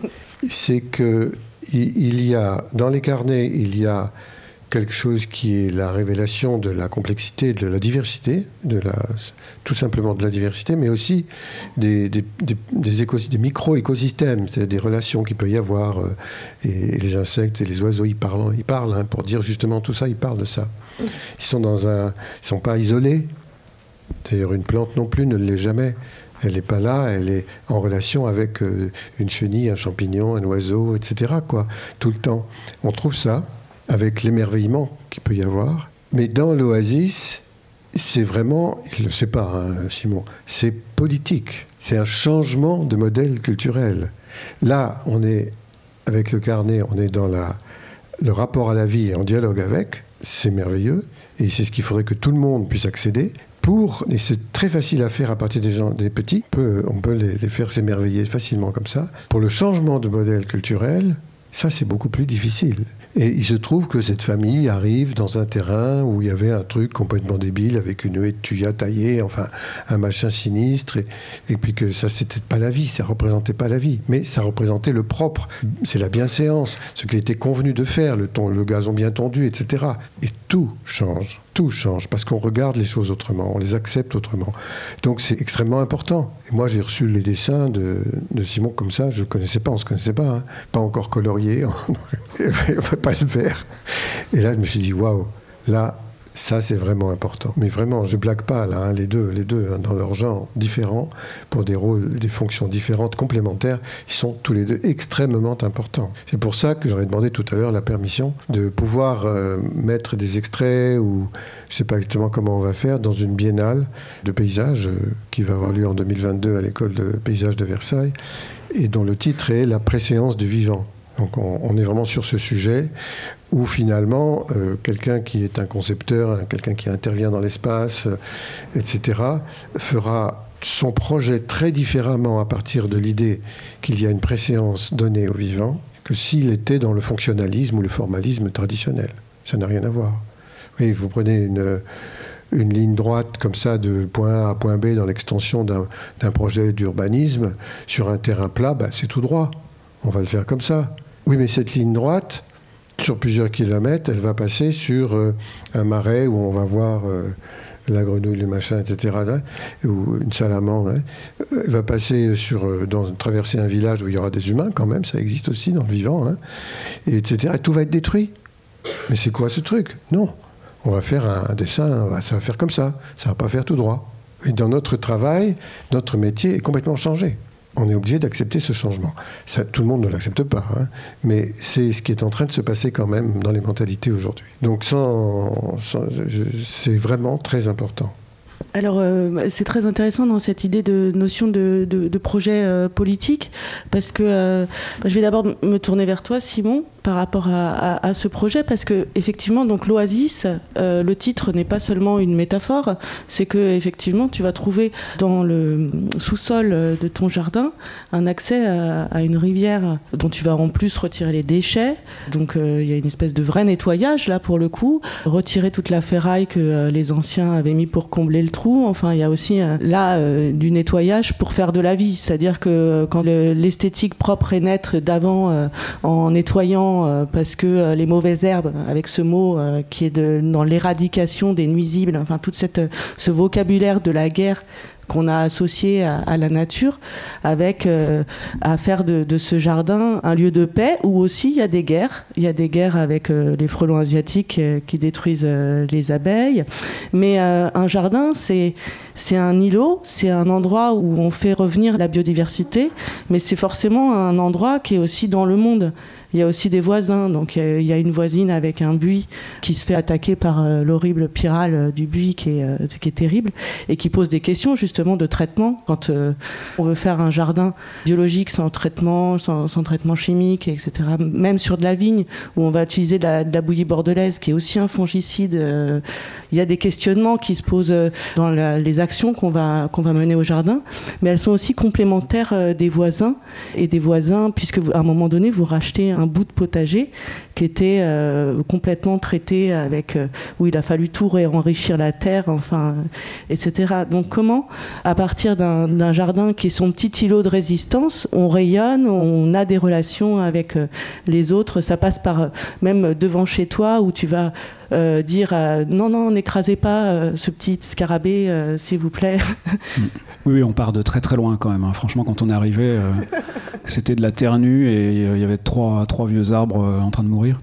c'est que il y a dans les carnets, il y a quelque chose qui est la révélation de la complexité, de la diversité, de la, tout simplement de la diversité, mais aussi des, des, des, des écos- des micro-écosystèmes, c'est-à-dire des relations qu'il peut y avoir. euh, Et, et les insectes et les oiseaux, ils parlent, ils parlent hein, pour dire justement tout ça, ils parlent de ça. Ils sont dans un, ils sont pas isolés. D'ailleurs, une plante non plus ne l'est jamais. Elle n'est pas là, elle est en relation avec euh, une chenille, un champignon, un oiseau, etc. Quoi, tout le temps. On trouve ça avec l'émerveillement qu'il peut y avoir. Mais dans l'oasis, c'est vraiment, il ne le sait pas, hein, Simon, c'est politique. C'est un changement de modèle culturel. Là, on est, avec le carnet, on est dans le rapport à la vie et en dialogue avec. C'est merveilleux. Et c'est ce qu'il faudrait que tout le monde puisse accéder pour, et c'est très facile à faire à partir des petits, on peut, les faire s'émerveiller facilement comme ça. Pour le changement de modèle culturel, ça c'est beaucoup plus difficile. Et il se trouve que cette famille arrive dans un terrain où il y avait un truc complètement débile avec une haie de tuya taillée, enfin un machin sinistre, et, puis que ça c'était pas la vie, ça représentait pas la vie, mais ça représentait le propre, c'est la bienséance, ce qui était convenu de faire, le, ton, le gazon bien tendu, etc. Et tout change, tout change, parce qu'on regarde les choses autrement, on les accepte autrement. Donc c'est extrêmement important. Et moi j'ai reçu les dessins de, Simon comme ça, je ne connaissais pas, on ne se connaissait pas, hein. pas encore colorié, on ne pas le faire. Et là je me suis dit, waouh, là ça, c'est vraiment important. Mais vraiment, je blague pas là, hein, les deux, les deux, hein, dans leur genre différents, pour des rôles, des fonctions différentes, complémentaires, ils sont tous les deux extrêmement importants. C'est pour ça que j'aurais demandé tout à l'heure la permission de pouvoir euh, mettre des extraits ou je sais pas exactement comment on va faire dans une biennale de paysages euh, qui va avoir lieu en 2022 à l'école de paysage de Versailles et dont le titre est La préséance du vivant. Donc on, on, est vraiment sur ce sujet où finalement euh, quelqu'un qui est un concepteur, quelqu'un qui intervient dans l'espace, euh, etc., fera son projet très différemment à partir de l'idée qu'il y a une préséance donnée au vivant que s'il était dans le fonctionnalisme ou le formalisme traditionnel. Ça n'a rien à voir. Oui, vous prenez une, une ligne droite comme ça de point A à point B dans l'extension d'un projet d'urbanisme sur un terrain plat, ben, c'est tout droit. On va le faire comme ça. Oui, mais cette ligne droite, sur plusieurs kilomètres, elle va passer sur euh, un marais où on va voir euh, la grenouille, le machin, etc., là, ou une salamandre. Hein. Elle va passer sur, euh, traverser un village où il y aura des humains quand même, ça existe aussi dans le vivant, hein, et etc. Et tout va être détruit. Mais c'est quoi ce truc? Non. On va faire un, un dessin, ça va faire comme ça, ça va pas faire tout droit. Et dans notre travail, notre métier est complètement changé on est obligé d'accepter ce changement. Tout le monde ne l'accepte pas, hein, mais c'est ce qui est en train de se passer quand même dans les mentalités aujourd'hui. Donc c'est vraiment très important. Alors, euh, c'est très intéressant dans cette idée de notion de projet euh, politique, parce que euh, je vais d'abord me tourner vers toi, Simon, par rapport à, ce projet, parce que effectivement, donc l'oasis, le titre n'est pas seulement une métaphore, c'est que effectivement, tu vas trouver dans le sous-sol de ton jardin un accès à, une rivière dont tu vas en plus retirer les déchets. Donc, il y a une espèce de vrai nettoyage là pour le coup, retirer toute la ferraille que les anciens avaient mis pour combler le trou. Enfin, il y a aussi euh, là euh, du nettoyage pour faire de la vie. C'est-à-dire que quand l'esthétique propre et nette d'avant, euh, en nettoyant parce que les mauvaises herbes, avec ce mot qui est dans l'éradication des nuisibles, enfin cette ce vocabulaire de la guerre qu'on a associé à, la nature, avec euh, à faire de, ce jardin un lieu de paix où aussi il y a des guerres. Il y a des guerres avec euh, les frelons asiatiques euh, qui détruisent les abeilles. Mais un jardin, c'est un îlot, c'est un endroit où on fait revenir la biodiversité, mais c'est forcément un endroit qui est aussi dans le monde. Il y a aussi des voisins. Donc il y a une voisine avec un buis qui se fait attaquer par euh, l'horrible pyrale euh, du buis qui est, euh, qui est terrible et qui pose des questions justement de traitement. Quand on veut faire un jardin biologique sans traitement, sans, traitement chimique, etc. Même sur de la vigne où on va utiliser de la, bouillie bordelaise qui est aussi un fongicide. il y a des questionnements qui se posent dans les actions qu'on va, qu'on va mener au jardin, mais elles sont aussi complémentaires des voisins et des voisins puisque à un moment donné vous rachetez un bout de potager qui était euh, complètement traité avec euh, où il a fallu tout réenrichir la terre, enfin, etc. Donc comment, à partir d'un jardin qui est son petit îlot de résistance, on rayonne, on a des relations avec euh, les autres. Ça passe par même devant chez toi où tu vas dire non, non, n'écrasez pas ce petit scarabée, s'il vous plaît. oui, on part de très très loin quand même. Hein. Franchement, quand on est arrivé, c'était de la terre nue et il y avait trois, trois vieux arbres en train de mourir.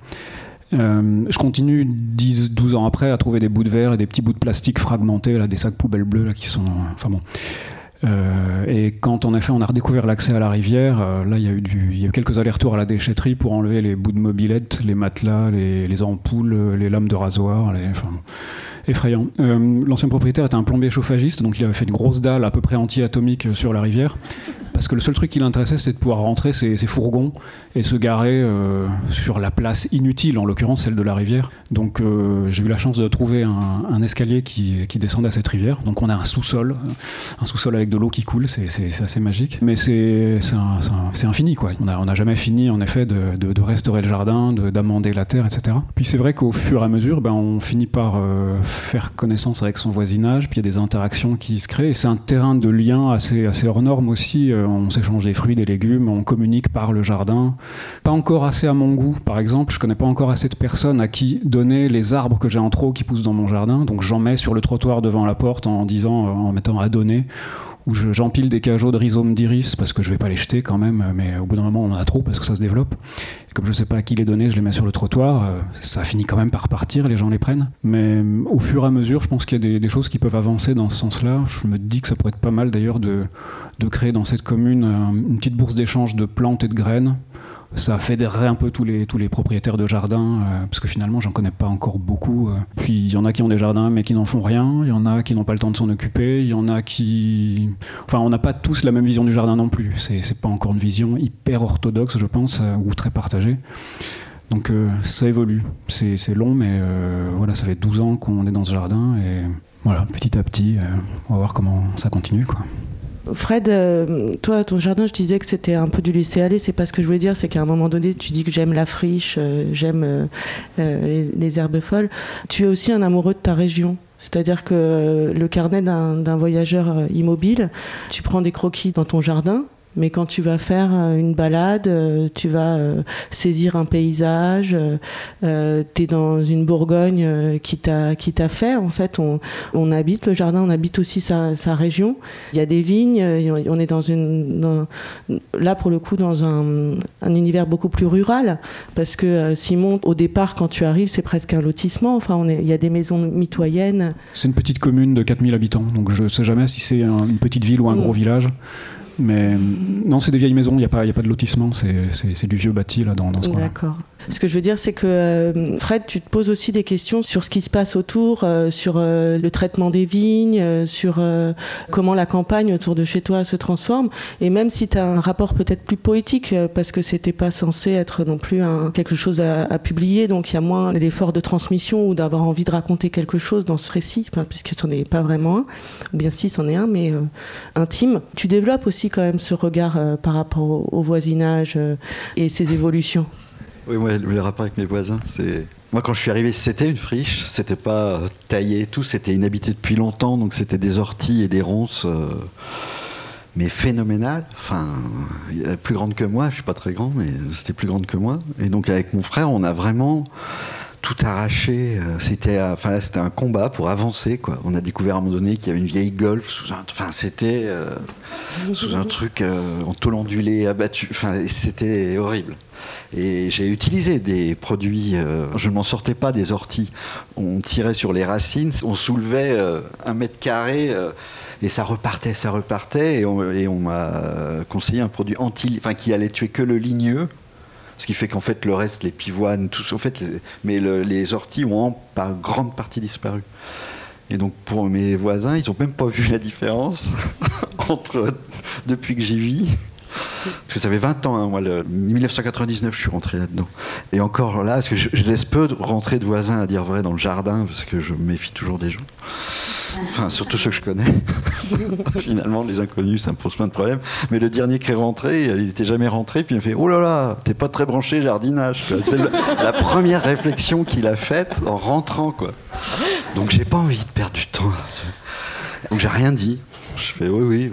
Euh, je continue 10, 12 ans après à trouver des bouts de verre et des petits bouts de plastique fragmentés, là, des sacs poubelles bleues là, qui sont. Enfin bon. Euh, et quand en effet on a redécouvert l'accès à la rivière, euh, là il y, a eu il y a eu quelques allers-retours à la déchetterie pour enlever les bouts de mobilette, les matelas, les, les ampoules, les lames de rasoir, les, enfin, effrayant. L'ancien propriétaire était un plombier chauffagiste, donc il avait fait une grosse dalle à peu près anti-atomique sur la rivière parce que le seul truc qui l'intéressait, c'était de pouvoir rentrer ses, fourgons et se garer euh, sur la place inutile, en l'occurrence celle de la rivière. Donc euh, j'ai eu la chance de trouver un, escalier qui, descendait à cette rivière. Donc on a un sous-sol, un sous-sol avec de l'eau qui coule, c'est assez magique. Mais c'est infini, quoi. On n'a jamais fini, en effet, de, restaurer le jardin, d'amender la terre, etc. Puis c'est vrai qu'au fur et à mesure, ben, on finit par euh, faire connaissance avec son voisinage, puis il y a des interactions qui se créent. C'est un terrain de lien assez, assez hors norme aussi on s'échange des fruits, des légumes, on communique par le jardin. Pas encore assez à mon goût, par exemple, je connais pas encore assez de personnes à qui donner les arbres que j'ai en trop qui poussent dans mon jardin, donc j'en mets sur le trottoir devant la porte en disant, en mettant à donner où j'empile des cajots de rhizomes d'iris parce que je vais pas les jeter quand même, mais au bout d'un moment on en a trop parce que ça se développe. Comme je sais pas à qui les donner, je les mets sur le trottoir. Euh, ça finit quand même par partir, les gens les prennent. Mais euh, au fur et à mesure, je pense qu'il y a des, choses qui peuvent avancer dans ce sens-là. Je me dis que ça pourrait être pas mal d'ailleurs de, de créer dans cette commune euh, une petite bourse d'échange de plantes et de graines ça fédérerait un peu tous les, tous les propriétaires de jardins, euh, parce que finalement, j'en connais pas encore beaucoup. Euh. Puis il y en a qui ont des jardins mais qui n'en font rien, il y en a qui n'ont pas le temps de s'en occuper, il y en a qui. Enfin, on n'a pas tous la même vision du jardin non plus. C'est pas encore une vision hyper orthodoxe, je pense, euh, ou très partagée. Donc ça évolue. C'est long, mais voilà, ça fait 12 ans qu'on est dans ce jardin, et voilà, petit à petit, on va voir comment ça continue. quoi. Fred, euh, toi, ton jardin, je disais que c'était un peu du laisser aller. C'est pas ce que je voulais dire. C'est qu'à un moment donné, tu dis que j'aime la friche, euh, j'aime euh, les, herbes folles. Tu es aussi un amoureux de ta région. C'est-à-dire que le carnet d'un voyageur immobile, tu prends des croquis dans ton jardin, mais quand tu vas faire euh, une balade, euh, tu vas euh, saisir un paysage, tu es dans une Bourgogne qui t'a fait. En fait, on, on, habite le jardin, on habite aussi sa, sa région. Il y a des vignes, on est dans une. là, pour le coup, dans un, un, univers beaucoup plus rural, parce que Simon, au départ, quand tu arrives, c'est presque un lotissement. Enfin, on est, il y a des maisons mitoyennes. C'est une petite commune de 4000 habitants, donc je ne sais jamais si c'est une petite ville ou un gros village. Mais non, c'est des vieilles maisons, il n'y a, pas, pas de lotissement, c'est du vieux bâti là, dans, dans ce coin-là. D'accord. Ce que je veux dire, c'est que euh, Fred, tu te poses aussi des questions sur ce qui se passe autour, euh, sur euh, le traitement des vignes, sur comment la campagne autour de chez toi se transforme. Et même si tu as un rapport peut-être plus poétique, parce que c'était pas censé être non plus quelque chose à, publier, donc il y a moins l'effort de transmission ou d'avoir envie de raconter quelque chose dans ce récit, enfin, puisque ce n'est pas vraiment un, ou bien si c'en est un, mais intime. Tu développes aussi quand même ce regard par rapport au voisinage et ses évolutions. Oui, moi, le rapport avec mes voisins. Moi, quand je suis arrivé, c'était une friche, c'était pas taillé et tout, c'était inhabité depuis longtemps, donc c'était des orties et des ronces, euh, mais phénoménales. Enfin, plus grande que moi, je suis pas très grand, mais c'était plus grande que moi. Et donc, avec mon frère, on a vraiment tout arraché. euh, C'était, euh, enfin c'était un combat pour avancer. Quoi. On a découvert à un moment donné qu'il y avait une vieille Golf sous un, enfin c'était euh, sous un truc euh, en tôle ondulée abattu. Enfin, c'était horrible. Et j'ai utilisé des produits. euh, je ne m'en sortais pas des orties. On tirait sur les racines, on soulevait euh, un mètre carré. euh, et ça repartait, ça repartait, et on, m'a conseillé un produit anti, enfin qui allait tuer que le ligneux, ce qui fait qu'en fait, le reste, les pivoines, tout en fait, mais le- les orties ont en par grande partie disparu. Et donc, pour mes voisins, ils n'ont même pas vu la différence entre depuis que j'y vis. Parce que ça fait 20 ans, hein, moi, le 1999, je suis rentré là-dedans. Et encore là, parce que je, je laisse peu de rentrer de voisins, à dire vrai, dans le jardin, parce que je me méfie toujours des gens. Enfin, surtout ceux que je connais. Finalement, les inconnus, ça me pose plein de problèmes. Mais le dernier qui est rentré, il n'était jamais rentré, puis il me fait Oh là là, t'es pas très branché jardinage. C'est la première réflexion qu'il a faite en rentrant. quoi. Donc j'ai pas envie de perdre du temps. Donc j'ai rien dit. Je fais Oui, oui.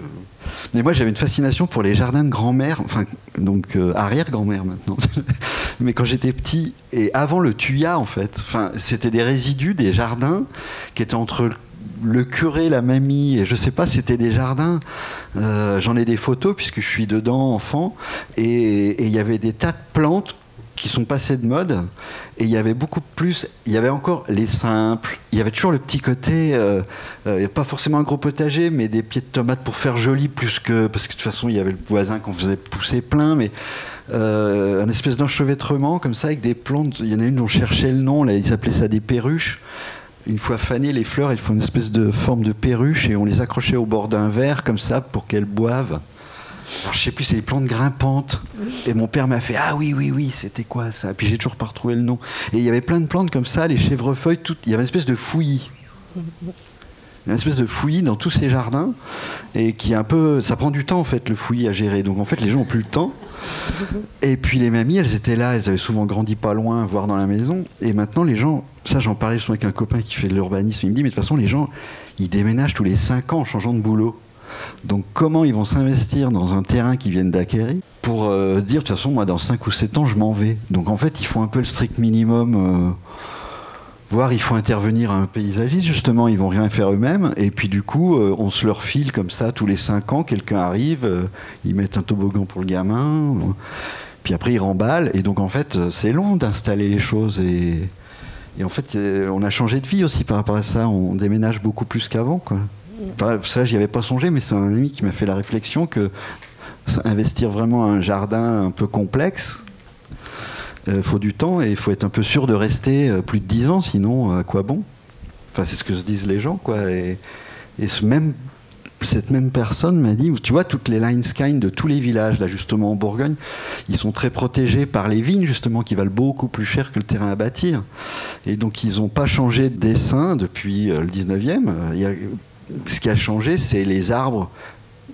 Mais moi, j'avais une fascination pour les jardins de grand-mère, enfin, donc euh, arrière-grand-mère maintenant. Mais quand j'étais petit, et avant le tuya, en fait, c'était des résidus des jardins qui étaient entre le curé, la mamie, et je sais pas, c'était des jardins. euh, J'en ai des photos puisque je suis dedans, enfant, et il y avait des tas de plantes qui sont passées de mode et il y avait beaucoup plus il y avait encore les simples. Il y avait toujours le petit côté euh, euh, pas forcément un gros potager mais des pieds de tomates pour faire joli plus que parce que de toute façon il y avait le voisin qu'on faisait pousser plein mais euh, un espèce d'enchevêtrement comme ça avec des plantes. Il y en a une dont je cherchais le nom là ils appelaient ça des perruches. Une fois fanées, les fleurs, elles font une espèce de forme de perruche et on les accrochait au bord d'un verre comme ça pour qu'elles boivent. Alors je sais plus, c'est des plantes grimpantes. Et mon père m'a fait Ah oui, oui, oui, c'était quoi ça? Puis j'ai toujours pas retrouvé le nom. Et il y avait plein de plantes comme ça, les chèvrefeuilles, tout. Il y avait une espèce de fouillis. Une espèce de fouillis dans tous ces jardins. Et qui est un peu. Ça prend du temps en fait, le fouillis à gérer. Donc en fait, les gens ont plus le temps. Et puis les mamies, elles étaient là, elles avaient souvent grandi pas loin, voire dans la maison. Et maintenant, les gens, ça j'en parlais souvent avec un copain qui fait de l'urbanisme, il me dit, mais de toute façon, les gens, ils déménagent tous les 5 ans en changeant de boulot. Donc comment ils vont s'investir dans un terrain qu'ils viennent d'acquérir pour euh, dire, de toute façon, moi, dans 5 ou 7 ans, je m'en vais. Donc en fait, ils font un peu le strict minimum. euh, voire il faut intervenir un paysagiste, justement, ils vont rien faire eux-mêmes. Et puis du coup, euh, on se leur file comme ça tous les 5 ans, quelqu'un arrive, euh, ils mettent un toboggan pour le gamin, puis après ils remballent. Et donc en fait, c'est long d'installer les choses. Et, et en fait, on a changé de vie aussi par rapport à ça. On déménage beaucoup plus qu'avant. quoi. Ça, j'y avais pas songé, mais c'est un ami qui m'a fait la réflexion que investir vraiment un jardin un peu complexe, il faut du temps et il faut être un peu sûr de rester euh, plus de 10 ans, sinon euh, à quoi bon? Enfin, c'est ce que se disent les gens, quoi. Et, ce même, cette même personne m'a dit, tu vois, toutes les Lineskind de tous les villages, là, justement, en Bourgogne, ils sont très protégés par les vignes, justement, qui valent beaucoup plus cher que le terrain à bâtir. Et donc, ils n'ont pas changé de dessin depuis euh, le 19e. Euh, il y a- ce qui a changé, c'est les arbres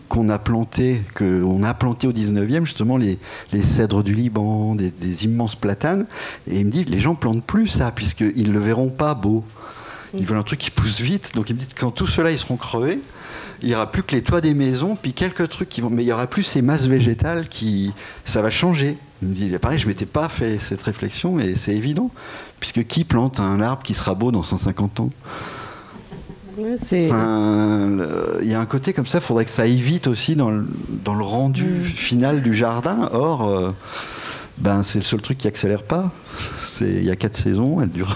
qu'on a plantés, qu'on a plantés au 19e, justement, les, cèdres du Liban, des, immenses platanes. Et il me dit, les gens plantent plus ça, puisqu'ils ne le verront pas beau. Ils veulent un truc qui pousse vite. Donc il me dit, quand tout cela, ils seront crevés, il n'y aura plus que les toits des maisons, puis quelques trucs qui vont... Mais il n'y aura plus ces masses végétales qui... Ça va changer. Il me dit, pareil, je ne m'étais pas fait cette réflexion, et c'est évident. Puisque qui plante un arbre qui sera beau dans 150 ans? Enfin, il y a un côté comme ça, il faudrait que ça aille vite aussi dans le, dans le rendu Mm. final du jardin. Or, euh, ben, c'est le seul truc qui accélère pas. C'est- Il y a quatre saisons, elle dure.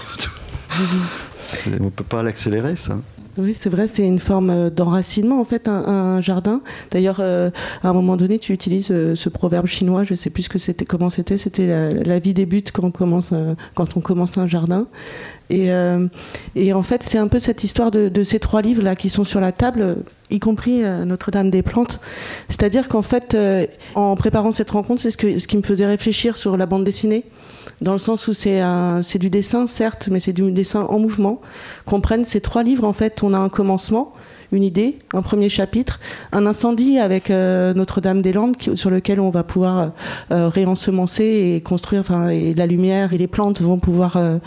C'est- On peut pas l'accélérer, ça. Oui, c'est vrai, c'est une forme euh, d'enracinement en fait, un, jardin. D'ailleurs, euh, à un moment donné, tu utilises euh, ce proverbe chinois, je ne sais plus ce que c'était, comment c'était, c'était la, vie débute quand on commence, quand on commence un jardin. Et, en fait, c'est un peu cette histoire de, de ces trois livres là qui sont sur la table, y compris Notre-Dame des Plantes. C'est-à-dire qu'en fait, en préparant cette rencontre, c'est ce, ce qui me faisait réfléchir sur la bande dessinée dans le sens où c'est du dessin, certes, mais c'est du dessin en mouvement. Qu'on prenne ces trois livres, en fait, on a un commencement, une idée, un premier chapitre, un incendie avec euh, Notre-Dame-des-Landes sur lequel on va pouvoir euh, réensemencer et construire, enfin, et la lumière et les plantes vont pouvoir euh,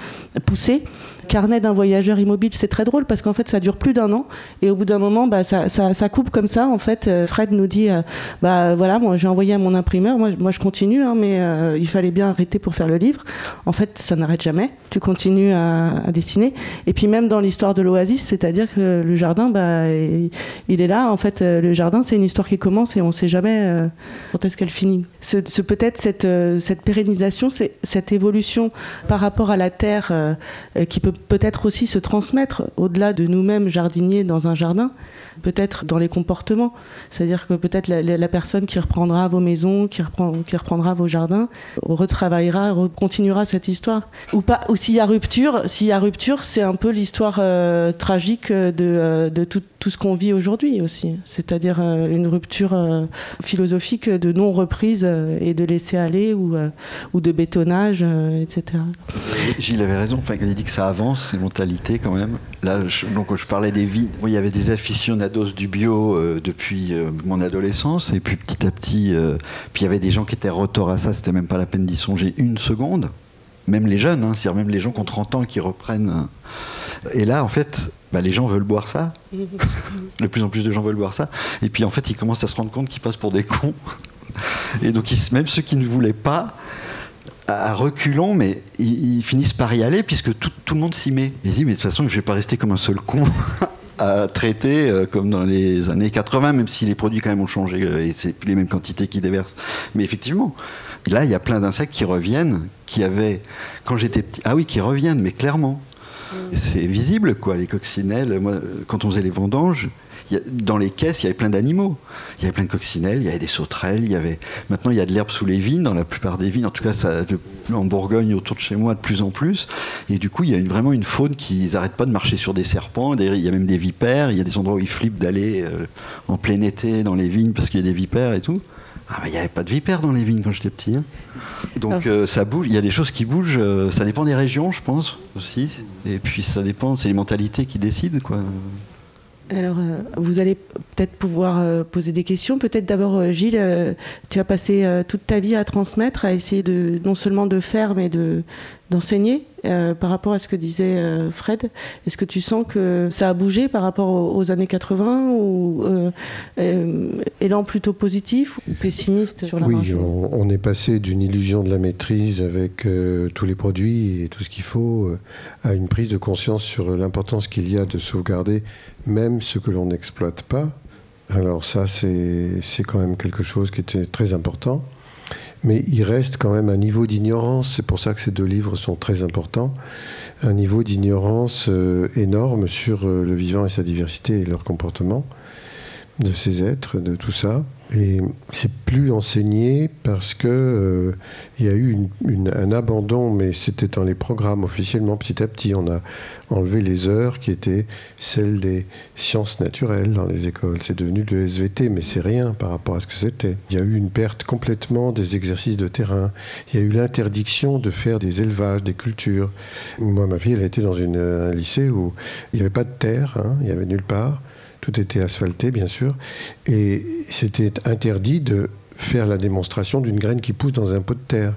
pousser. Carnet d'un voyageur immobile, c'est très drôle parce qu'en fait, ça dure plus d'un an. Et au bout d'un moment, bah, ça, ça, coupe comme ça. En fait, Euh, Fred nous dit euh, bah voilà, moi j'ai envoyé à mon imprimeur, moi, moi je continue, hein, mais euh, il fallait bien arrêter pour faire le livre. En fait, ça n'arrête jamais. Tu continues à, à dessiner. Et puis même dans l'histoire de l'Oasis, c'est-à-dire que le jardin, bah, il, il est là. En fait, euh, le jardin, c'est une histoire qui commence et on ne sait jamais euh, quand est-ce qu'elle finit? Ce, ce- peut-être cette, euh, cette pérennisation, cette évolution par rapport à la terre qui peut peut-être aussi se transmettre au-delà de nous-mêmes jardiniers dans un jardin, peut-être dans les comportements. C'est-à-dire que peut-être la, la- la personne qui reprendra vos maisons, qui, reprend, qui reprendra vos jardins, retravaillera, re- continuera cette histoire. Ou pas. Ou s'il y a rupture, s'il y a rupture, c'est un peu l'histoire euh, tragique de, de tout, tout ce qu'on vit aujourd'hui aussi. C'est-à-dire euh, une rupture euh, philosophique de non-reprise euh, et de laisser aller ou, de bétonnage, etc. Gilles avait raison, enfin, il dit que ça avance, ces mentalités quand même. Là, je, donc, je parlais des. Bon, il y avait des aficionados du bio depuis mon adolescence, et puis petit à petit, puis il y avait des gens qui étaient retors à ça, c'était même pas la peine d'y songer une seconde. Même les jeunes, hein, c'est-à-dire même les gens qui ont 30 ans qui reprennent. Et là, en fait, bah, les gens veulent boire ça. De plus en plus de gens veulent boire ça. Et puis en fait, ils commencent à se rendre compte qu'ils passent pour des cons. Et donc, ils- même ceux qui ne voulaient pas, à reculons, mais ils, ils finissent par y aller puisque tout, tout le monde s'y met. Et ils disent, mais de toute façon, je vais pas rester comme un seul con à traiter euh, comme dans les années 80, même si les produits quand même ont changé euh, et c'est plus les mêmes quantités qui déversent. Mais effectivement, là, il y a plein d'insectes qui reviennent, qui avaient, quand j'étais petit, ah oui, qui reviennent, mais clairement. C'est visible, quoi, les coccinelles. Moi, quand on faisait les vendanges, a- dans les caisses, il y avait plein d'animaux. Il y avait plein de coccinelles, il y avait des sauterelles, il y avait. Maintenant, il y a de l'herbe sous les vignes, dans la plupart des vignes. En tout cas, en Bourgogne, autour de chez moi, de plus en plus. Et du coup, il y a vraiment une faune qui n'arrête pas de marcher sur des serpents. Il y a même des vipères. Il y a des endroits où ils flippent d'aller euh, en plein été dans les vignes parce qu'il y a des vipères et tout. Ah, mais il n'y avait pas de vipères dans les vignes quand j'étais petit. hein. Donc euh, ça bouge, il y a des choses qui bougent, euh, ça dépend des régions, je pense aussi. Et puis ça dépend, c'est les mentalités qui décident, quoi. Alors, euh, vous allez peut-être pouvoir euh, poser des questions. Peut-être d'abord, euh, Gilles, tu as passé toute ta vie à transmettre, à essayer de non seulement de faire, mais de d'enseigner. Euh, par rapport à ce que disait euh, Fred, est-ce que tu sens que ça a bougé par rapport aux, aux années 80 ou euh, élan plutôt positif ou pessimiste sur la Oui, on, on est passé d'une illusion de la maîtrise avec tous les produits et tout ce qu'il faut à une prise de conscience sur l'importance qu'il y a de sauvegarder même ce que l'on n'exploite pas. Alors ça, c'est c'est quand même quelque chose qui était très important. Mais il reste quand même un niveau d'ignorance, c'est pour ça que ces deux livres sont très importants, un niveau d'ignorance euh, énorme sur euh, le vivant et sa diversité et leur comportement de ces êtres, de tout ça. Et c'est plus enseigné parce que euh, y a eu un abandon, mais c'était dans les programmes officiellement. Petit à petit, on a enlevé les heures qui étaient celles des sciences naturelles dans les écoles. C'est devenu le SVT, mais c'est rien par rapport à ce que c'était. Il y a eu une perte complètement des exercices de terrain. Il y a eu l'interdiction de faire des élevages, des cultures. Moi, ma fille, elle était dans un lycée où il n'y avait pas de terre, hein, il n'y avait nulle part. Tout était asphalté, bien sûr. Et c'était interdit de faire la démonstration d'une graine qui pousse dans un pot de terre,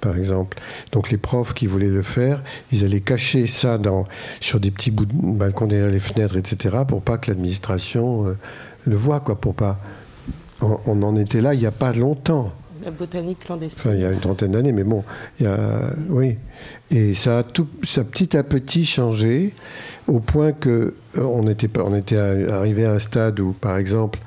par exemple. Donc les profs qui voulaient le faire, ils allaient cacher ça dans, sur des petits bouts de balcons derrière les fenêtres, etc., pour pas que l'administration euh, le voit, quoi, pour pas. On, on en était là il n'y a pas longtemps. La botanique clandestine. Il y a une trentaine d'années, mais bon, oui. Et ça a, tout, ça a petit à petit changé, au point que euh, on était, on était arrivé à un stade où, par exemple,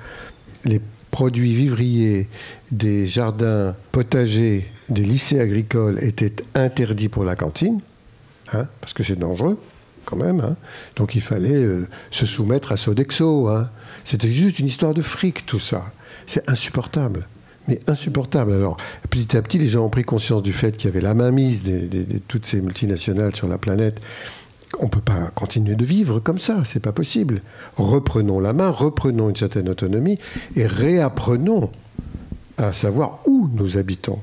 les produits vivriers des jardins potagers des lycées agricoles étaient interdits pour la cantine, hein, parce que c'est dangereux quand même. hein. Donc il fallait euh, se soumettre à Sodexo. hein. C'était juste une histoire de fric, tout ça. C'est insupportable. Mais insupportable. Alors, petit à petit, les gens ont pris conscience du fait qu'il y avait la mainmise de toutes ces multinationales sur la planète. On ne peut pas continuer de vivre comme ça, c'est pas possible. Reprenons la main, reprenons une certaine autonomie et réapprenons à savoir où nous habitons.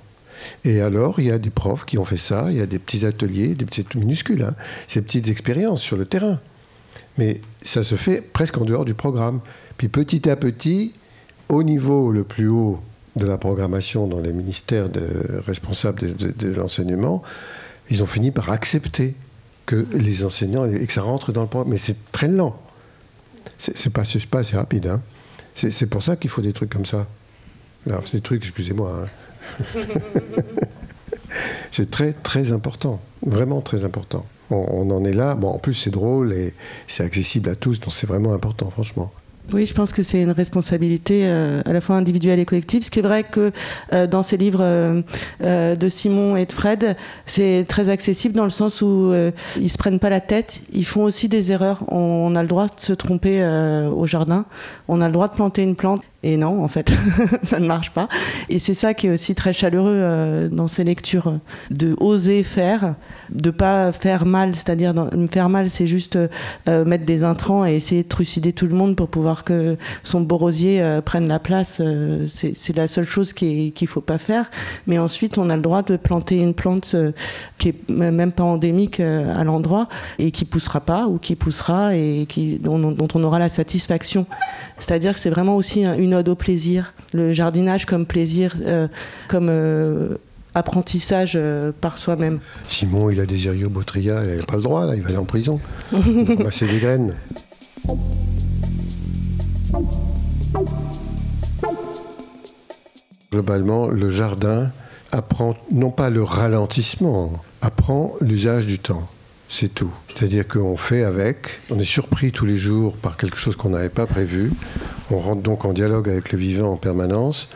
Et alors, il y a des profs qui ont fait ça, il y a des petits ateliers, des petits minuscules, hein, ces petites expériences sur le terrain. Mais ça se fait presque en dehors du programme. Puis petit à petit, au niveau le plus haut de la programmation dans les ministères responsables de, l'enseignement, ils ont fini par accepter que les enseignants et que ça rentre dans le programme. Mais c'est très lent. C'est pas, pas assez rapide. Hein. C'est pour ça qu'il faut des trucs comme ça. C'est des trucs, excusez-moi. Hein. c'est très, très important. Vraiment très important. On, on en est là. Bon, en plus, c'est drôle et c'est accessible à tous, donc c'est vraiment important, franchement. Oui, je pense que c'est une responsabilité euh, à la fois individuelle et collective. Ce qui est vrai que euh, dans ces livres euh, de Simon et de Fred, c'est très accessible dans le sens où ils se prennent pas la tête. Ils font aussi des erreurs. On, a le droit de se tromper au jardin. On a le droit de planter une plante. Et non, en fait, ça ne marche pas. Et c'est ça qui est aussi très chaleureux dans ces lectures, de oser faire, de pas faire mal. C'est-à-dire, faire mal, c'est juste mettre des intrants et essayer de trucider tout le monde pour pouvoir que son beau rosier euh, prenne la place, euh, c'est la seule chose qu'il ne faut pas faire. Mais ensuite, on a le droit de planter une plante euh, qui est même pas endémique à l'endroit et qui poussera pas ou qui poussera et dont, on aura la satisfaction. C'est-à-dire que c'est vraiment aussi une ode au plaisir, le jardinage comme plaisir, comme apprentissage par soi-même. Simon, il a des au Botria, il n'a pas le droit, là, il va aller en prison. c'est des graines. Globalement, le jardin apprend non pas le ralentissement, apprend l'usage du temps. C'est tout. C'est-à-dire qu'on fait avec, on est surpris tous les jours par quelque chose qu'on n'avait pas prévu, on rentre donc en dialogue avec le vivant en permanence,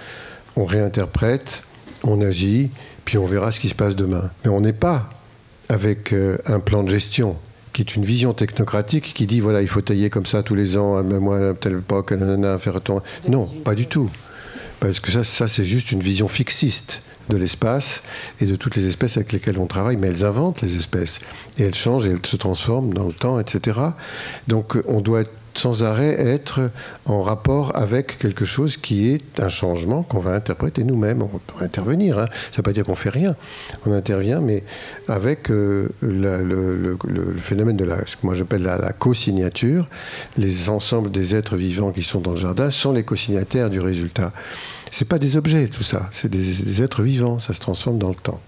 on réinterprète, on agit, puis on verra ce qui se passe demain. Mais on n'est pas avec euh, un plan de gestion qui est une vision technocratique qui dit voilà, il faut tailler comme ça tous les ans, même moi, à telle époque, nanana, faire autant. Non, pas du tout. Parce que ça, ça c'est juste une vision fixiste de l'espace et de toutes les espèces avec lesquelles on travaille, mais elles inventent les espèces et elles changent et elles se transforment dans le temps, etc. Donc on doit être sans arrêt être en rapport avec quelque chose qui est un changement qu'on va interpréter nous-mêmes. On peut intervenir, hein. ça ne veut pas dire qu'on fait rien. On intervient, mais avec euh, le, phénomène de ce que moi j'appelle la, co-signature. Les ensembles des êtres vivants qui sont dans le jardin sont les co-signataires du résultat. C'est pas des objets, tout ça. C'est des, des êtres vivants. Ça se transforme dans le temps.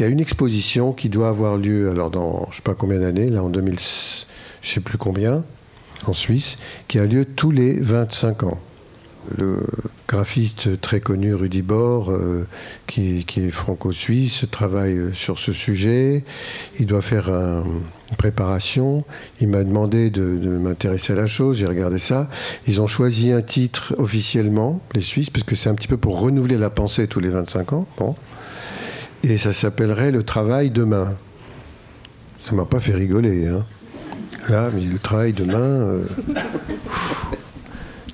Il y a une exposition qui doit avoir lieu, alors dans je ne sais pas combien d'années, là en 2000, je ne sais plus combien, en Suisse, qui a lieu tous les 25 ans. Le graphiste très connu Rudy Bor, euh, qui, est franco-suisse, travaille sur ce sujet. Il doit faire une préparation. Il m'a demandé de, m'intéresser à la chose. J'ai regardé ça. Ils ont choisi un titre officiellement, les Suisses, parce que c'est un petit peu pour renouveler la pensée tous les 25 ans. Bon. Et ça s'appellerait Le travail demain. Ça m'a pas fait rigoler. Hein. Là, mais le travail demain. Euh,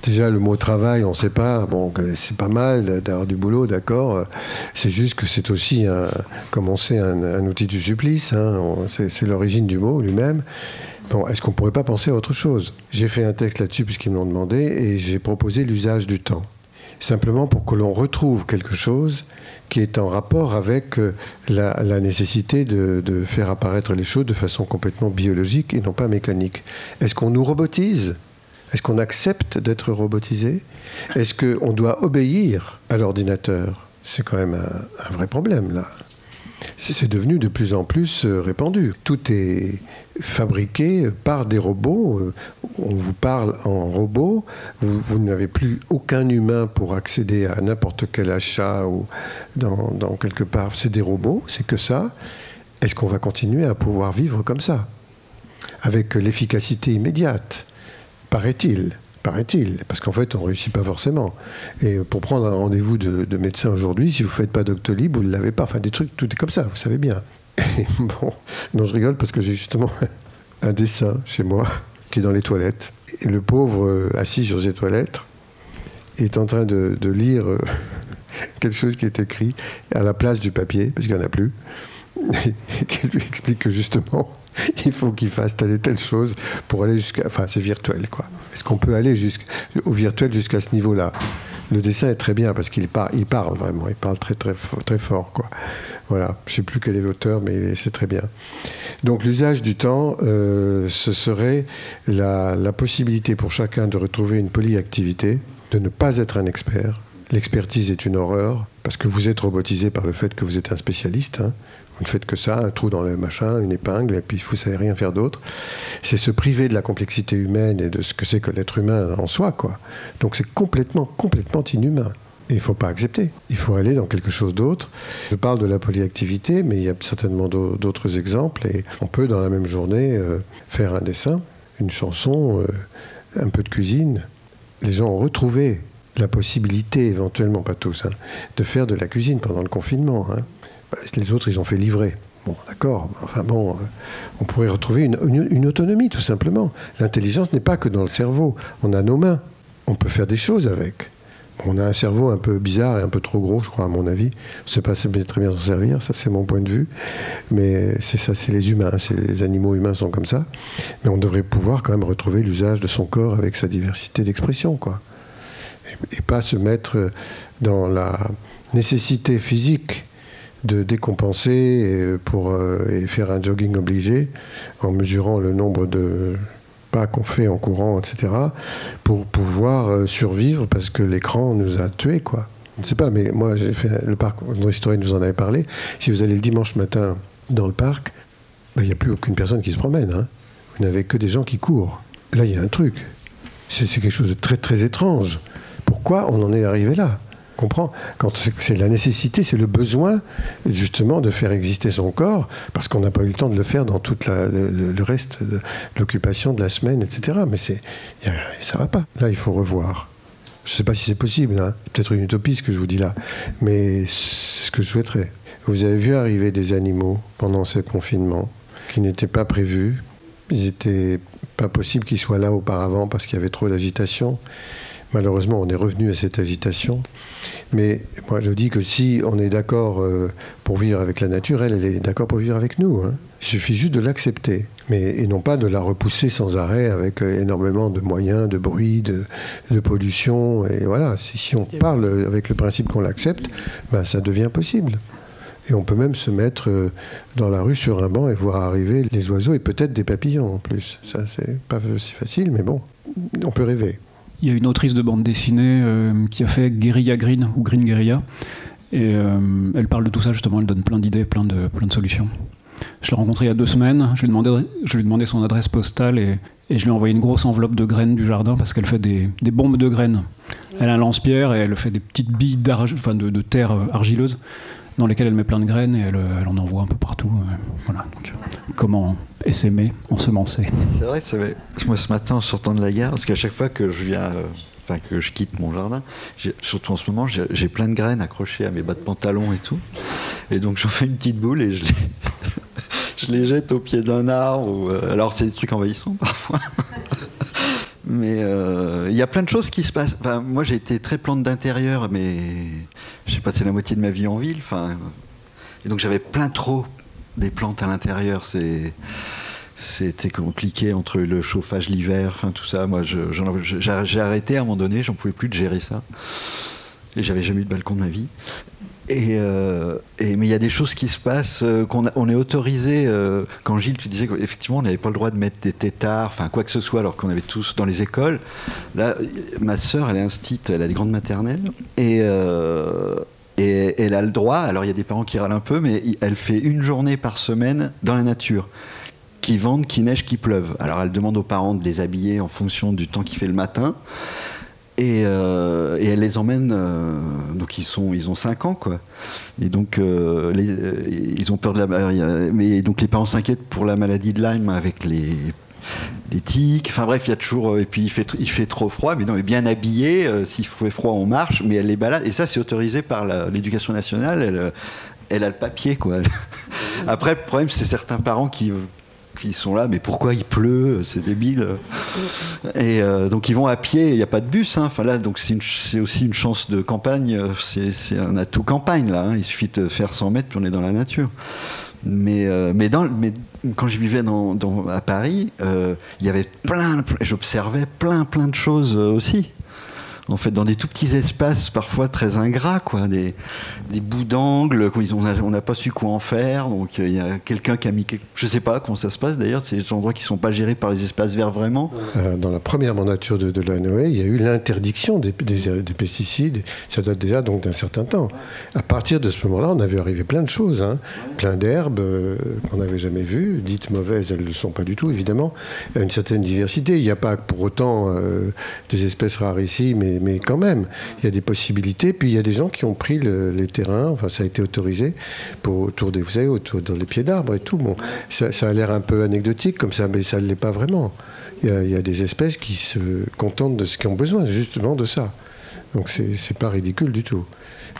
déjà, le mot travail, on ne sait pas. Bon, c'est pas mal d'avoir du boulot, d'accord. C'est juste que c'est aussi, un, comme on sait, un, outil du supplice. Hein. c'est l'origine du mot lui-même. Bon, est-ce qu'on ne pourrait pas penser à autre chose? J'ai fait un texte là-dessus puisqu'ils me l'ont demandé et j'ai proposé l'usage du temps. Simplement pour que l'on retrouve quelque chose qui est en rapport avec euh, la, nécessité de, faire apparaître les choses de façon complètement biologique et non pas mécanique. Est-ce qu'on nous robotise? Est-ce qu'on accepte d'être robotisé? Est-ce qu'on doit obéir à l'ordinateur? C'est quand même un vrai problème là c'est devenu de plus en plus euh, répandu. Tout est fabriqué par des robots. Euh, on vous parle en robot. Vous, n'avez plus aucun humain pour accéder à n'importe quel achat ou dans, dans quelque part. C'est des robots, c'est que ça. Est-ce qu'on va continuer à pouvoir vivre comme ça? Avec l'efficacité immédiate, paraît-il paraît-il, parce qu'en fait, on réussit pas forcément. Et pour prendre un rendez-vous de, médecin aujourd'hui, si vous faites pas Doctolib, vous ne l'avez pas. Enfin, des trucs, tout est comme ça, vous savez bien. bon, non, je rigole parce que j'ai justement un dessin chez moi qui est dans les toilettes. Et le pauvre, euh, assis sur ses toilettes, est en train de, lire euh, quelque chose qui est écrit à la place du papier, parce qu'il n'y en a plus, et qui lui explique que justement, il faut qu'il fasse telle et telle chose pour aller jusqu'à. Enfin, c'est virtuel, quoi. Est-ce qu'on peut aller au virtuel jusqu'à ce niveau-là? Le dessin est très bien parce qu'il parle, vraiment, il parle très, très, très fort, quoi. Voilà, je ne sais plus quel est l'auteur, mais c'est très bien. Donc, l'usage du temps, euh, ce serait la, la possibilité pour chacun de retrouver une polyactivité, de ne pas être un expert, L'expertise est une horreur, parce que vous êtes robotisé par le fait que vous êtes un spécialiste. hein. Vous ne faites que ça, un trou dans le machin, une épingle, et puis vous ne savez rien faire d'autre. C'est se priver de la complexité humaine et de ce que c'est que l'être humain en soi, quoi. Donc c'est complètement, complètement inhumain. Et il ne faut pas accepter. Il faut aller dans quelque chose d'autre. Je parle de la polyactivité, mais il y a certainement d'au- d'autres exemples. Et on peut, dans la même journée, euh, faire un dessin, une chanson, euh, un peu de cuisine. Les gens ont retrouvé la possibilité, éventuellement, pas tous, hein, de faire de la cuisine pendant le confinement. hein. Les autres, ils ont fait livrer. Bon, d'accord. Enfin bon, euh, on pourrait retrouver une, autonomie, tout simplement. L'intelligence n'est pas que dans le cerveau. On a nos mains. On peut faire des choses avec. On a un cerveau un peu bizarre et un peu trop gros, je crois, à mon avis. Je ne sais pas très bien s'en servir, ça c'est mon point de vue. Mais c'est ça, c'est les humains, les animaux humains sont comme ça. Mais on devrait pouvoir quand même retrouver l'usage de son corps avec sa diversité d'expression, quoi. Et pas se mettre dans la nécessité physique de décompenser pour euh, et faire un jogging obligé en mesurant le nombre de pas qu'on fait en courant, etc., pour pouvoir euh, survivre parce que l'écran nous a tués, quoi. Je ne sais pas, mais moi j'ai fait le parc, notre historien nous en avait parlé. Si vous allez le dimanche matin dans le parc, ben, il n'y a plus aucune personne qui se promène. hein. Vous n'avez que des gens qui courent. Là, il y a un truc. C'est quelque chose de très très étrange. Pourquoi on en est arrivé là? Comprends Quand c'est la nécessité, c'est le besoin justement de faire exister son corps, parce qu'on n'a pas eu le temps de le faire dans tout le, reste de l'occupation de la semaine, etc. Mais c'est, ça va pas. Là, il faut revoir. Je ne sais pas si c'est possible, hein. peut-être une utopie ce que je vous dis là, mais c'est ce que je souhaiterais. Vous avez vu arriver des animaux pendant ce confinement qui n'étaient pas prévus? Ils n'étaient pas possible qu'ils soient là auparavant parce qu'il y avait trop d'agitation. Malheureusement, on est revenu à cette agitation. Mais moi, je dis que si on est d'accord euh, pour vivre avec la nature, elle, elle est d'accord pour vivre avec nous. hein. Il suffit juste de l'accepter, mais et non pas de la repousser sans arrêt avec euh, énormément de moyens, de bruit, de, de pollution. Et voilà, si, si on parle avec le principe qu'on l'accepte, ben, ça devient possible. Et on peut même se mettre euh, dans la rue sur un banc et voir arriver les oiseaux et peut-être des papillons en plus. Ça, c'est pas aussi facile, mais bon, on peut rêver. Il y a une autrice de bande dessinée euh, qui a fait Guerilla Green ou Green Guerilla. Et euh, elle parle de tout ça justement, elle donne plein d'idées, plein de, plein de solutions. Je l'ai rencontrée il y a deux semaines, je lui ai demandé, je lui son adresse postale et, je lui ai envoyé une grosse enveloppe de graines du jardin parce qu'elle fait des, des bombes de graines. Elle a un lance-pierre et elle fait des petites billes enfin de, de terre argileuse dans lesquelles elle met plein de graines et elle, euh, elle en envoie un peu partout. euh, voilà, comment essaimer, ensemencer. C'est vrai, c'est vrai. Moi, ce matin, en sortant de la gare, parce qu'à chaque fois que je viens, euh, enfin que je quitte mon jardin, surtout en ce moment, j'ai plein de graines accrochées à mes bas de pantalon et tout. Et donc, j'en fais une petite boule et je les, je les jette au pied d'un arbre. alors, c'est des trucs envahissants parfois. Mais il y a plein de choses qui se passent. Moi, j'ai été très plante d'intérieur, mais j'ai passé la moitié de ma vie en ville. Enfin, et donc, j'avais plein trop des plantes à l'intérieur. C'était compliqué entre le chauffage l'hiver, tout ça. Moi, j'ai arrêté à un moment donné, j'en pouvais plus de gérer ça. Et j'avais jamais eu de balcon de ma vie. Euh, et- mais il y a des choses qui se passent euh, qu'on on est autorisé. euh, quand Gilles, tu disais qu'effectivement on n'avait pas le droit de mettre des tétards, enfin quoi que ce soit, alors qu'on avait tous dans les écoles. Là, ma sœur, elle est instite, elle a des grandes maternelles, et et elle a le droit. Alors il y a des parents qui râlent un peu, mais elle fait une journée par semaine dans la nature qui vendent, qui neige, qui pleuve. Alors elle demande aux parents de les habiller en fonction du temps qu'il fait le matin. Et, euh, elle les emmène, euh, donc ils, sont, ils ont 5 ans, quoi. Et donc, euh, les- euh, ils ont peur de la maladie. Mais donc, les parents s'inquiètent pour la maladie de Lyme avec les, les tiques. Enfin bref, il y a toujours. Et puis, il fait, il fait trop froid, mais non, mais bien habillé. S'il fait froid, on marche, mais elle les balade. Et ça, c'est autorisé par l'éducation nationale. Elle, elle a le papier, quoi. Après, le problème, c'est certains parents qui qui sont là, mais pourquoi il pleut C'est débile. Et euh, donc ils vont à pied, il n'y a pas de bus. hein. Enfin là, donc c'est aussi une chance de campagne. C'est un atout campagne là. hein. Il suffit de faire 100 mètres puis on est dans la nature. Mais, euh, mais, quand je vivais à Paris, euh, il y avait plein, j'observais plein, plein de choses aussi. En fait, dans des tout petits espaces parfois très ingrats, quoi, des, des bouts d'angle, on n'a pas su quoi en faire, donc euh, il y a quelqu'un qui a mis, je sais pas comment ça se passe d'ailleurs, c'est des endroits qui sont pas gérés par les espaces verts vraiment. Euh, dans la première mandature de, de la Noé, il y a eu l'interdiction des, des, des, pesticides, ça date déjà donc d'un certain temps. À partir de ce moment-là, on avait arrivé plein de choses, hein, plein d'herbes euh, qu'on n'avait jamais vues, dites mauvaises, elles ne le sont pas du tout évidemment, une certaine diversité, il n'y a pas pour autant des espèces rares ici, mais, quand même, il y a des possibilités. Puis il y a des gens qui ont pris le, les terrains, enfin ça a été autorisé pour, autour des, vous savez, dans les pieds d'arbres et tout. Bon, ça, ça a l'air un peu anecdotique comme ça, mais ça ne l'est pas vraiment. Il y, a, il y, a, des espèces qui se contentent de ce qu'ils ont besoin, justement de ça. Donc c'est pas ridicule du tout.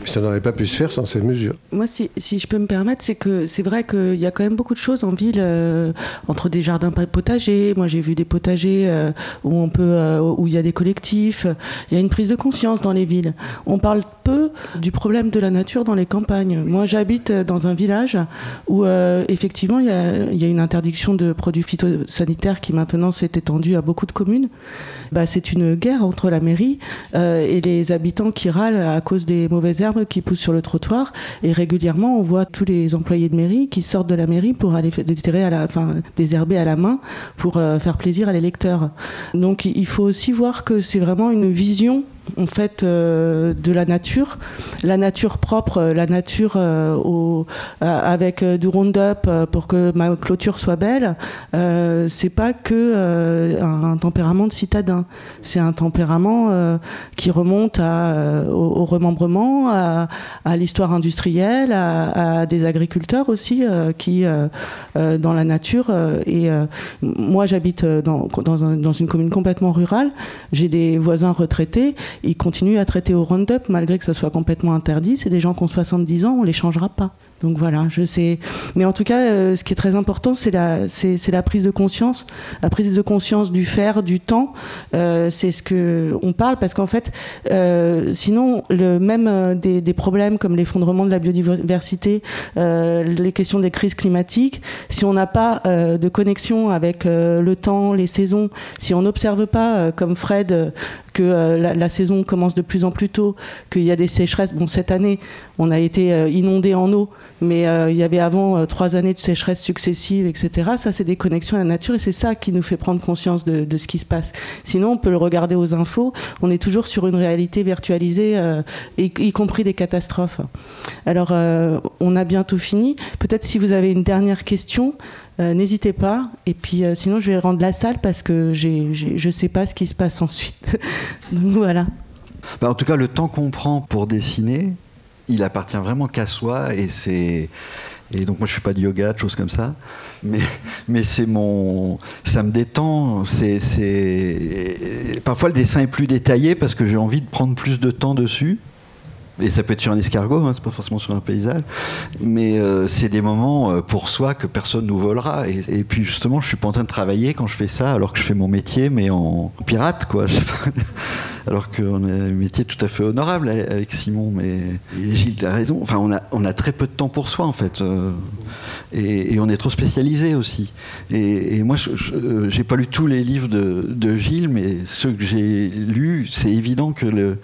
Mais ça n'aurait pas pu se faire sans ces mesures. Moi, si, si je peux me permettre, c'est que c'est vrai qu'il y a quand même beaucoup de choses en ville, euh, entre des jardins potagers. Moi, j'ai vu des potagers euh, où on euh, où il y a des collectifs. Il y a une prise de conscience dans les villes. On parle du problème de la nature dans les campagnes. Moi, j'habite dans un village où effectivement il y, a, une interdiction de produits phytosanitaires qui maintenant s'est étendue à beaucoup de communes. Bah, c'est une guerre entre la mairie et les habitants qui râlent à cause des mauvaises herbes qui poussent sur le trottoir et régulièrement on voit tous les employés de mairie qui sortent de la mairie pour aller désherber à la main pour euh, faire plaisir à l'électeur. Donc il faut aussi voir que c'est vraiment une vision en fait euh, de la nature, la nature propre, la nature euh, euh, avec du Roundup pour que ma clôture soit belle, c'est pas que un, tempérament de citadin, c'est un tempérament qui remonte au, remembrement, à, l'histoire industrielle, à, des agriculteurs aussi qui dans la nature et moi j'habite dans une commune complètement rurale, j'ai des voisins retraités ils continuent à traiter au Roundup malgré que ça soit complètement interdit. C'est des gens qui ont 70 ans, on les changera pas. Donc voilà, je sais. Mais en tout cas, euh, ce qui est très important, c'est la, prise de conscience, la prise de conscience du faire, du temps. Euh, c'est ce que on parle parce qu'en fait, euh, sinon, même des, problèmes comme l'effondrement de la biodiversité, les questions des crises climatiques, si on n'a pas de connexion avec le temps, les saisons, si on n'observe pas, comme Fred, que la, la, saison commence de plus en plus tôt, qu'il y a des sécheresses. Bon, cette année, on a été inondé en eau mais euh, il y avait avant euh, trois années de sécheresse successives, etc. Ça, c'est des connexions à la nature et c'est ça qui nous fait prendre conscience de, ce qui se passe. Sinon, on peut le regarder aux infos. On est toujours sur une réalité virtualisée, euh, y, compris des catastrophes. Alors, on a bientôt fini. Peut-être si vous avez une dernière question. N'hésitez pas. Et puis, sinon, je vais rendre la salle parce que je ne sais pas ce qui se passe ensuite. Donc voilà. Bah, en tout cas, le temps qu'on prend pour dessiner, il appartient vraiment qu'à soi et c'est et donc moi je fais pas de yoga, de choses comme ça, mais mais c'est mon ça me détend. C'est parfois le dessin est plus détaillé parce que j'ai envie de prendre plus de temps dessus. Et ça peut être sur un escargot, hein, c'est pas forcément sur un paysage, mais euh, c'est des moments euh, pour soi que personne nous volera. Et, et, puis justement, je suis pas en train de travailler quand je fais ça, alors que je fais mon métier, mais en pirate, quoi. alors qu'on a un métier tout à fait honorable avec Simon, mais Gilles a raison. Enfin, on a, on a très peu de temps pour soi, en fait. Euh, et, on est trop spécialisé aussi. Et, moi, je n'ai pas lu tous les livres de, Gilles, mais ceux que j'ai lus, c'est évident que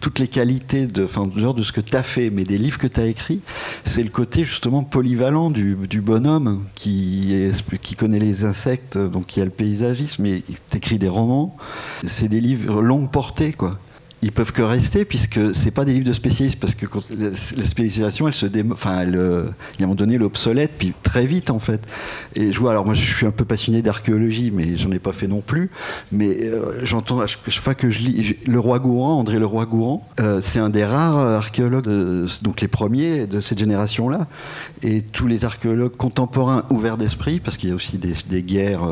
toutes les qualités de, de ce que tu as fait, mais des livres que tu as écrits, c'est le côté justement polyvalent du, bonhomme qui, connaît les insectes, donc qui a le paysagisme, et t'écris des romans. C'est des livres longue portée, quoi ils peuvent que rester puisque c'est pas des livres de spécialistes parce que la spécialisation elle se dé... enfin elle, euh, il y a un moment donné l'obsolète puis très vite en fait. Et je vois alors moi je suis un peu passionné d'archéologie mais j'en ai pas fait non plus mais euh, j'entends à chaque fois que je lis le roi Gourand André le roi Gourand euh, c'est un des rares archéologues de, donc les premiers de cette génération là et tous les archéologues contemporains ouverts d'esprit parce qu'il y a aussi des, guerres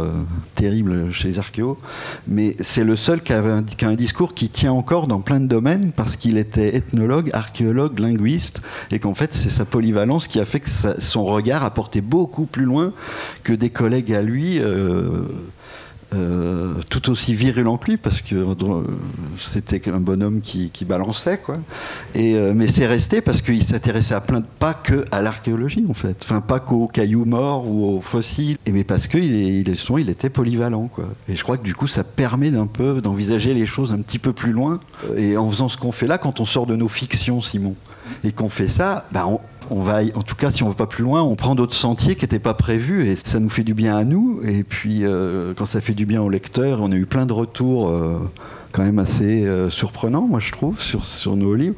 terribles chez les archéologues mais c'est le seul qui, avait qui a un discours qui tient encore dans plein de domaines parce qu'il était ethnologue, archéologue, linguiste, et qu'en fait c'est sa polyvalence qui a fait que son regard a porté beaucoup plus loin que des collègues à lui. Euh, euh, tout aussi virulent que lui, parce que euh, c'était un bonhomme qui, balançait, quoi. Et, euh, mais c'est resté parce qu'il s'intéressait à plein de, pas que à l'archéologie, en fait. Enfin, pas qu'aux cailloux morts ou aux fossiles, et mais parce qu'il il, il était polyvalent, quoi. Et je crois que du coup, ça permet d'un peu d'envisager les choses un petit peu plus loin. Et en faisant ce qu'on fait là, quand on sort de nos fictions, Simon, et qu'on fait ça, bah on, on va, en tout cas, si on ne va pas plus loin, on prend d'autres sentiers qui n'étaient pas prévus et ça nous fait du bien à nous. Et puis, euh, quand ça fait du bien au lecteur, on a eu plein de retours. Euh, quand même assez euh, surprenants, moi je trouve, sur, nos livres.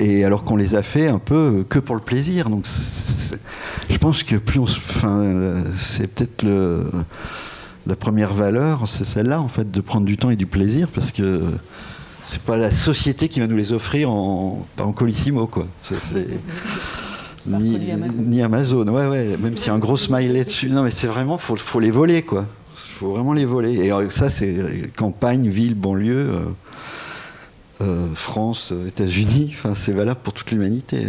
Et alors qu'on les a fait un peu que pour le plaisir. Donc je pense que plus on. Enfin, c'est peut-être la première valeur, c'est celle-là, en fait, de prendre du temps et du plaisir, parce que c'est pas la société qui va nous les offrir en, colissimo, quoi. Ni, Amazon. ouais, ouais, même s'il y a un gros smiley dessus. Non, mais c'est vraiment, faut, faut les voler, quoi. faut vraiment les voler. Et euh, ça, c'est campagne, ville, banlieue, euh, euh, France, États-Unis. Enfin, c'est valable pour toute l'humanité.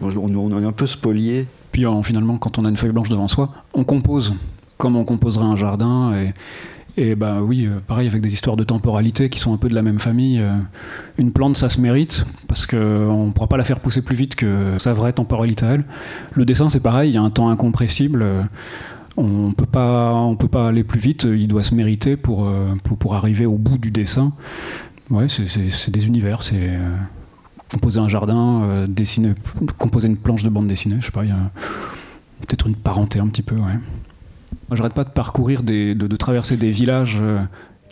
On, on, est un peu spolié. Puis finalement, quand on a une feuille blanche devant soi, on compose comme on composerait un jardin. Et et bah oui, euh, pareil avec des histoires de temporalité qui sont un peu de la même famille. Euh, une plante, ça se mérite parce qu'on ne pourra pas la faire pousser plus vite que sa vraie temporalité à elle. Le dessin, c'est pareil, il y a un temps incompressible. Euh, on peut pas, peut pas aller plus vite. Il doit se mériter pour arriver au bout du dessin. Ouais, c'est des univers. C'est composer un jardin, dessiner, composer une planche de bande dessinée. Je sais pas, il y a peut-être une parenté un petit peu. Ouais. Moi, j'arrête pas de parcourir, de, traverser des villages euh,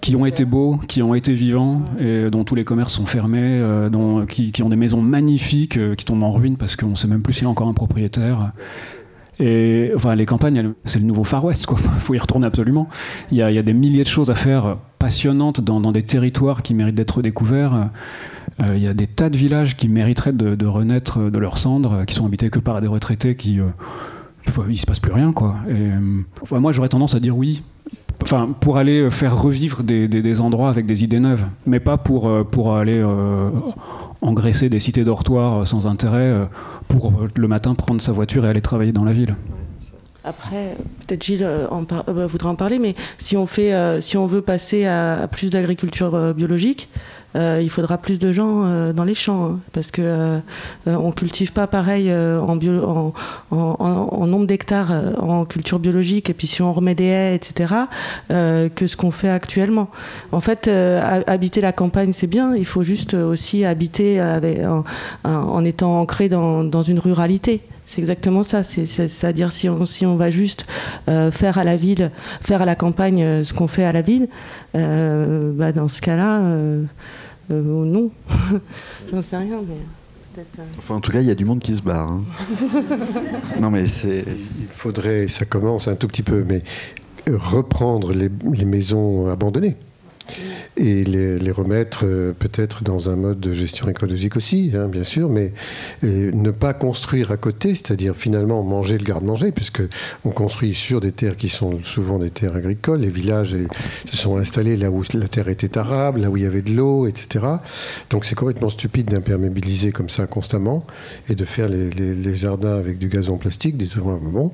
qui ont été beaux, qui ont été vivants, et dont tous les commerces sont fermés, euh, dont, qui, ont des maisons magnifiques, euh, qui tombent en ruine parce qu'on ne sait même plus s'il y a encore un propriétaire. Et enfin, les campagnes, c'est le nouveau Far West, quoi. Il faut y retourner absolument. Il y, a, des milliers de choses à faire passionnantes dans, des territoires qui méritent d'être découverts. il y a des tas de villages qui mériteraient de, de, renaître de leurs cendres, qui sont habités que par des retraités qui il se passe plus rien, quoi. Et, moi, j'aurais tendance à dire oui. Enfin, pour aller faire revivre des, des, endroits avec des idées neuves, mais pas pour, euh, pour aller euh, engraisser des cités dortoirs sans intérêt, euh, pour le matin prendre sa voiture et aller travailler dans la ville. Après, peut-être Gilles en voudra en parler, mais si on, fait, si on veut passer à plus d'agriculture biologique, euh, il faudra plus de gens euh, dans les champs hein, parce que euh, on cultive pas pareil en, nombre d'hectares en culture biologique et puis si on remet des haies etc que ce qu'on fait actuellement. En fait habiter la campagne c'est bien il faut juste aussi habiter en, étant ancré dans une ruralité c'est exactement ça. C'est-à-dire si on, si on va juste faire à la ville, faire à la campagne ce qu'on fait à la ville, bah dans ce cas-là, euh, non, j'en sais rien, mais peut-être. Euh. Enfin, en tout cas, il y a du monde qui se barre. Hein. non, mais c'est. Il faudrait, ça commence un tout petit peu, mais reprendre les maisons abandonnées et les, remettre euh, peut-être dans un mode de gestion écologique aussi, hein, bien sûr, mais ne pas construire à côté, c'est-à-dire finalement manger le garde-manger, puisque on construit sur des terres qui sont souvent des terres agricoles. Les villages se sont installés là où la terre était arable, là où il y avait de l'eau, etc. Donc c'est complètement stupide d'imperméabiliser comme ça constamment et de faire les, jardins avec du gazon plastique, des trucs bon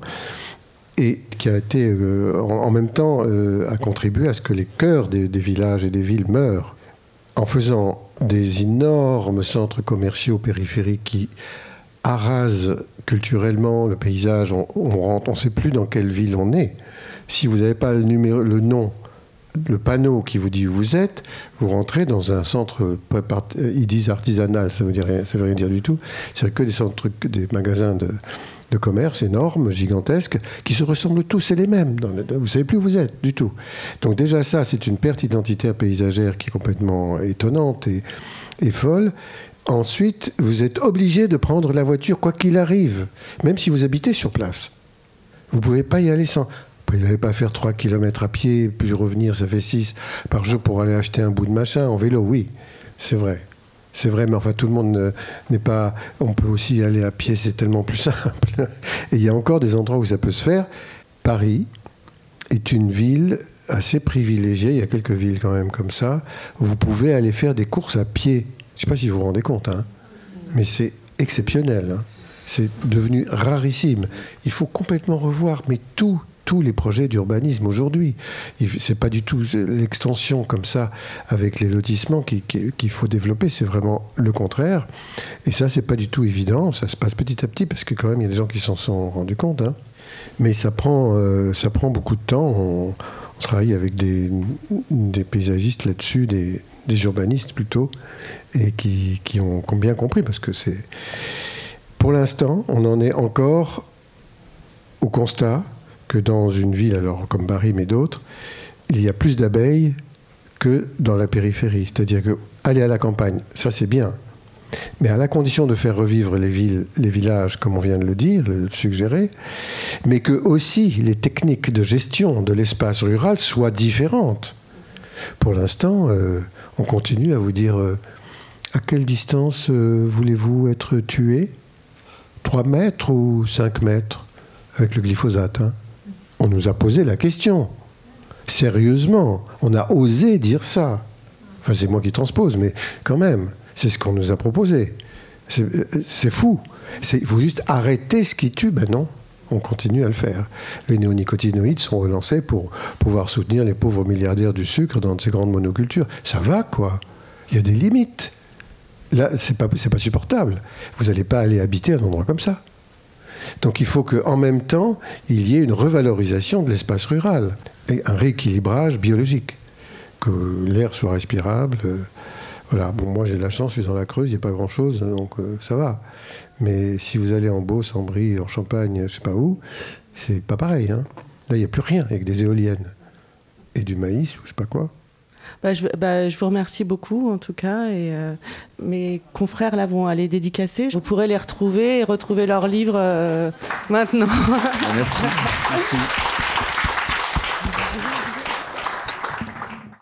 et qui a été euh, en, même temps euh, a contribué à ce que les cœurs des, villages et des villes meurent en faisant des énormes centres commerciaux périphériques qui arrasent culturellement le paysage. On ne sait plus dans quelle ville on est. Si vous n'avez pas le, numéro, le nom, le panneau qui vous dit où vous êtes, vous rentrez dans un centre, ils disent artisanal, ça ne veut, veut rien dire du tout. C'est que des centres, des magasins de, de commerce énormes, gigantesques, qui se ressemblent tous, c'est les mêmes. vous ne savez plus où vous êtes du tout. Donc déjà ça, c'est une perte identitaire paysagère qui est complètement étonnante et, folle. Ensuite, vous êtes obligé de prendre la voiture quoi qu'il arrive, même si vous habitez sur place. Vous ne pouvez pas y aller sans... Vous pouvez pas faire 3 km à pied, puis revenir, ça fait 6 par jour pour aller acheter un bout de machin. En vélo, oui, c'est vrai. C'est vrai, mais enfin, tout le monde n'est pas. On peut aussi aller à pied, c'est tellement plus simple. Et il y a encore des endroits où ça peut se faire. Paris est une ville assez privilégiée. Il y a quelques villes quand même comme ça vous pouvez aller faire des courses à pied. Je ne sais pas si vous vous rendez compte, hein, mais c'est exceptionnel. Hein. C'est devenu rarissime. Il faut complètement revoir, mais tout, tous les projets d'urbanisme aujourd'hui. C'est pas du tout l'extension comme ça avec les lotissements qu'il faut développer, c'est vraiment le contraire. Et ça, c'est pas du tout évident. Ça se passe petit à petit parce que quand même, il y a des gens qui s'en sont rendus compte. Hein. Mais ça prend, euh, ça prend beaucoup de temps. On, travaille avec des, paysagistes là-dessus, des, des, urbanistes plutôt, et qui, qui ont bien compris parce que c'est. Pour l'instant, on en est encore au constat que dans une ville, alors comme Paris mais d'autres, il y a plus d'abeilles que dans la périphérie. C'est-à-dire que aller à la campagne, ça c'est bien. Mais à la condition de faire revivre les villes, les villages, comme on vient de le dire, le suggérer, mais que aussi les techniques de gestion de l'espace rural soient différentes. Pour l'instant, euh, on continue à vous dire euh, à quelle distance euh, voulez-vous être tué 3 mètres ou 5 mètres? Avec le glyphosate hein On nous a posé la question. Sérieusement, on a osé dire ça. Enfin, c'est moi qui transpose, mais quand même, c'est ce qu'on nous a proposé. C'est fou. Il faut juste arrêter ce qui tue. Ben non, on continue à le faire. Les néonicotinoïdes sont relancés pour pouvoir soutenir les pauvres milliardaires du sucre dans ces grandes monocultures. Ça va, quoi. Il y a des limites. Là, c'est pas, pas supportable. Vous n'allez pas aller habiter un endroit comme ça. Donc il faut qu'en même temps, il y ait une revalorisation de l'espace rural et un rééquilibrage biologique, que l'air soit respirable. Euh, voilà, bon, moi j'ai de la chance, je suis dans la Creuse, il n'y a pas grand-chose, donc euh, ça va. Mais si vous allez en Beauce, en Brie, en Champagne, je sais pas où, c'est pas pareil. Hein. Là, il n'y a plus rien avec des éoliennes et du maïs ou je sais pas quoi. Bah, je, bah, je, vous remercie beaucoup en tout cas. Et, euh, mes confrères là vont aller dédicacer. Vous pourrez les retrouver et retrouver leurs livres euh, maintenant. Merci. Merci.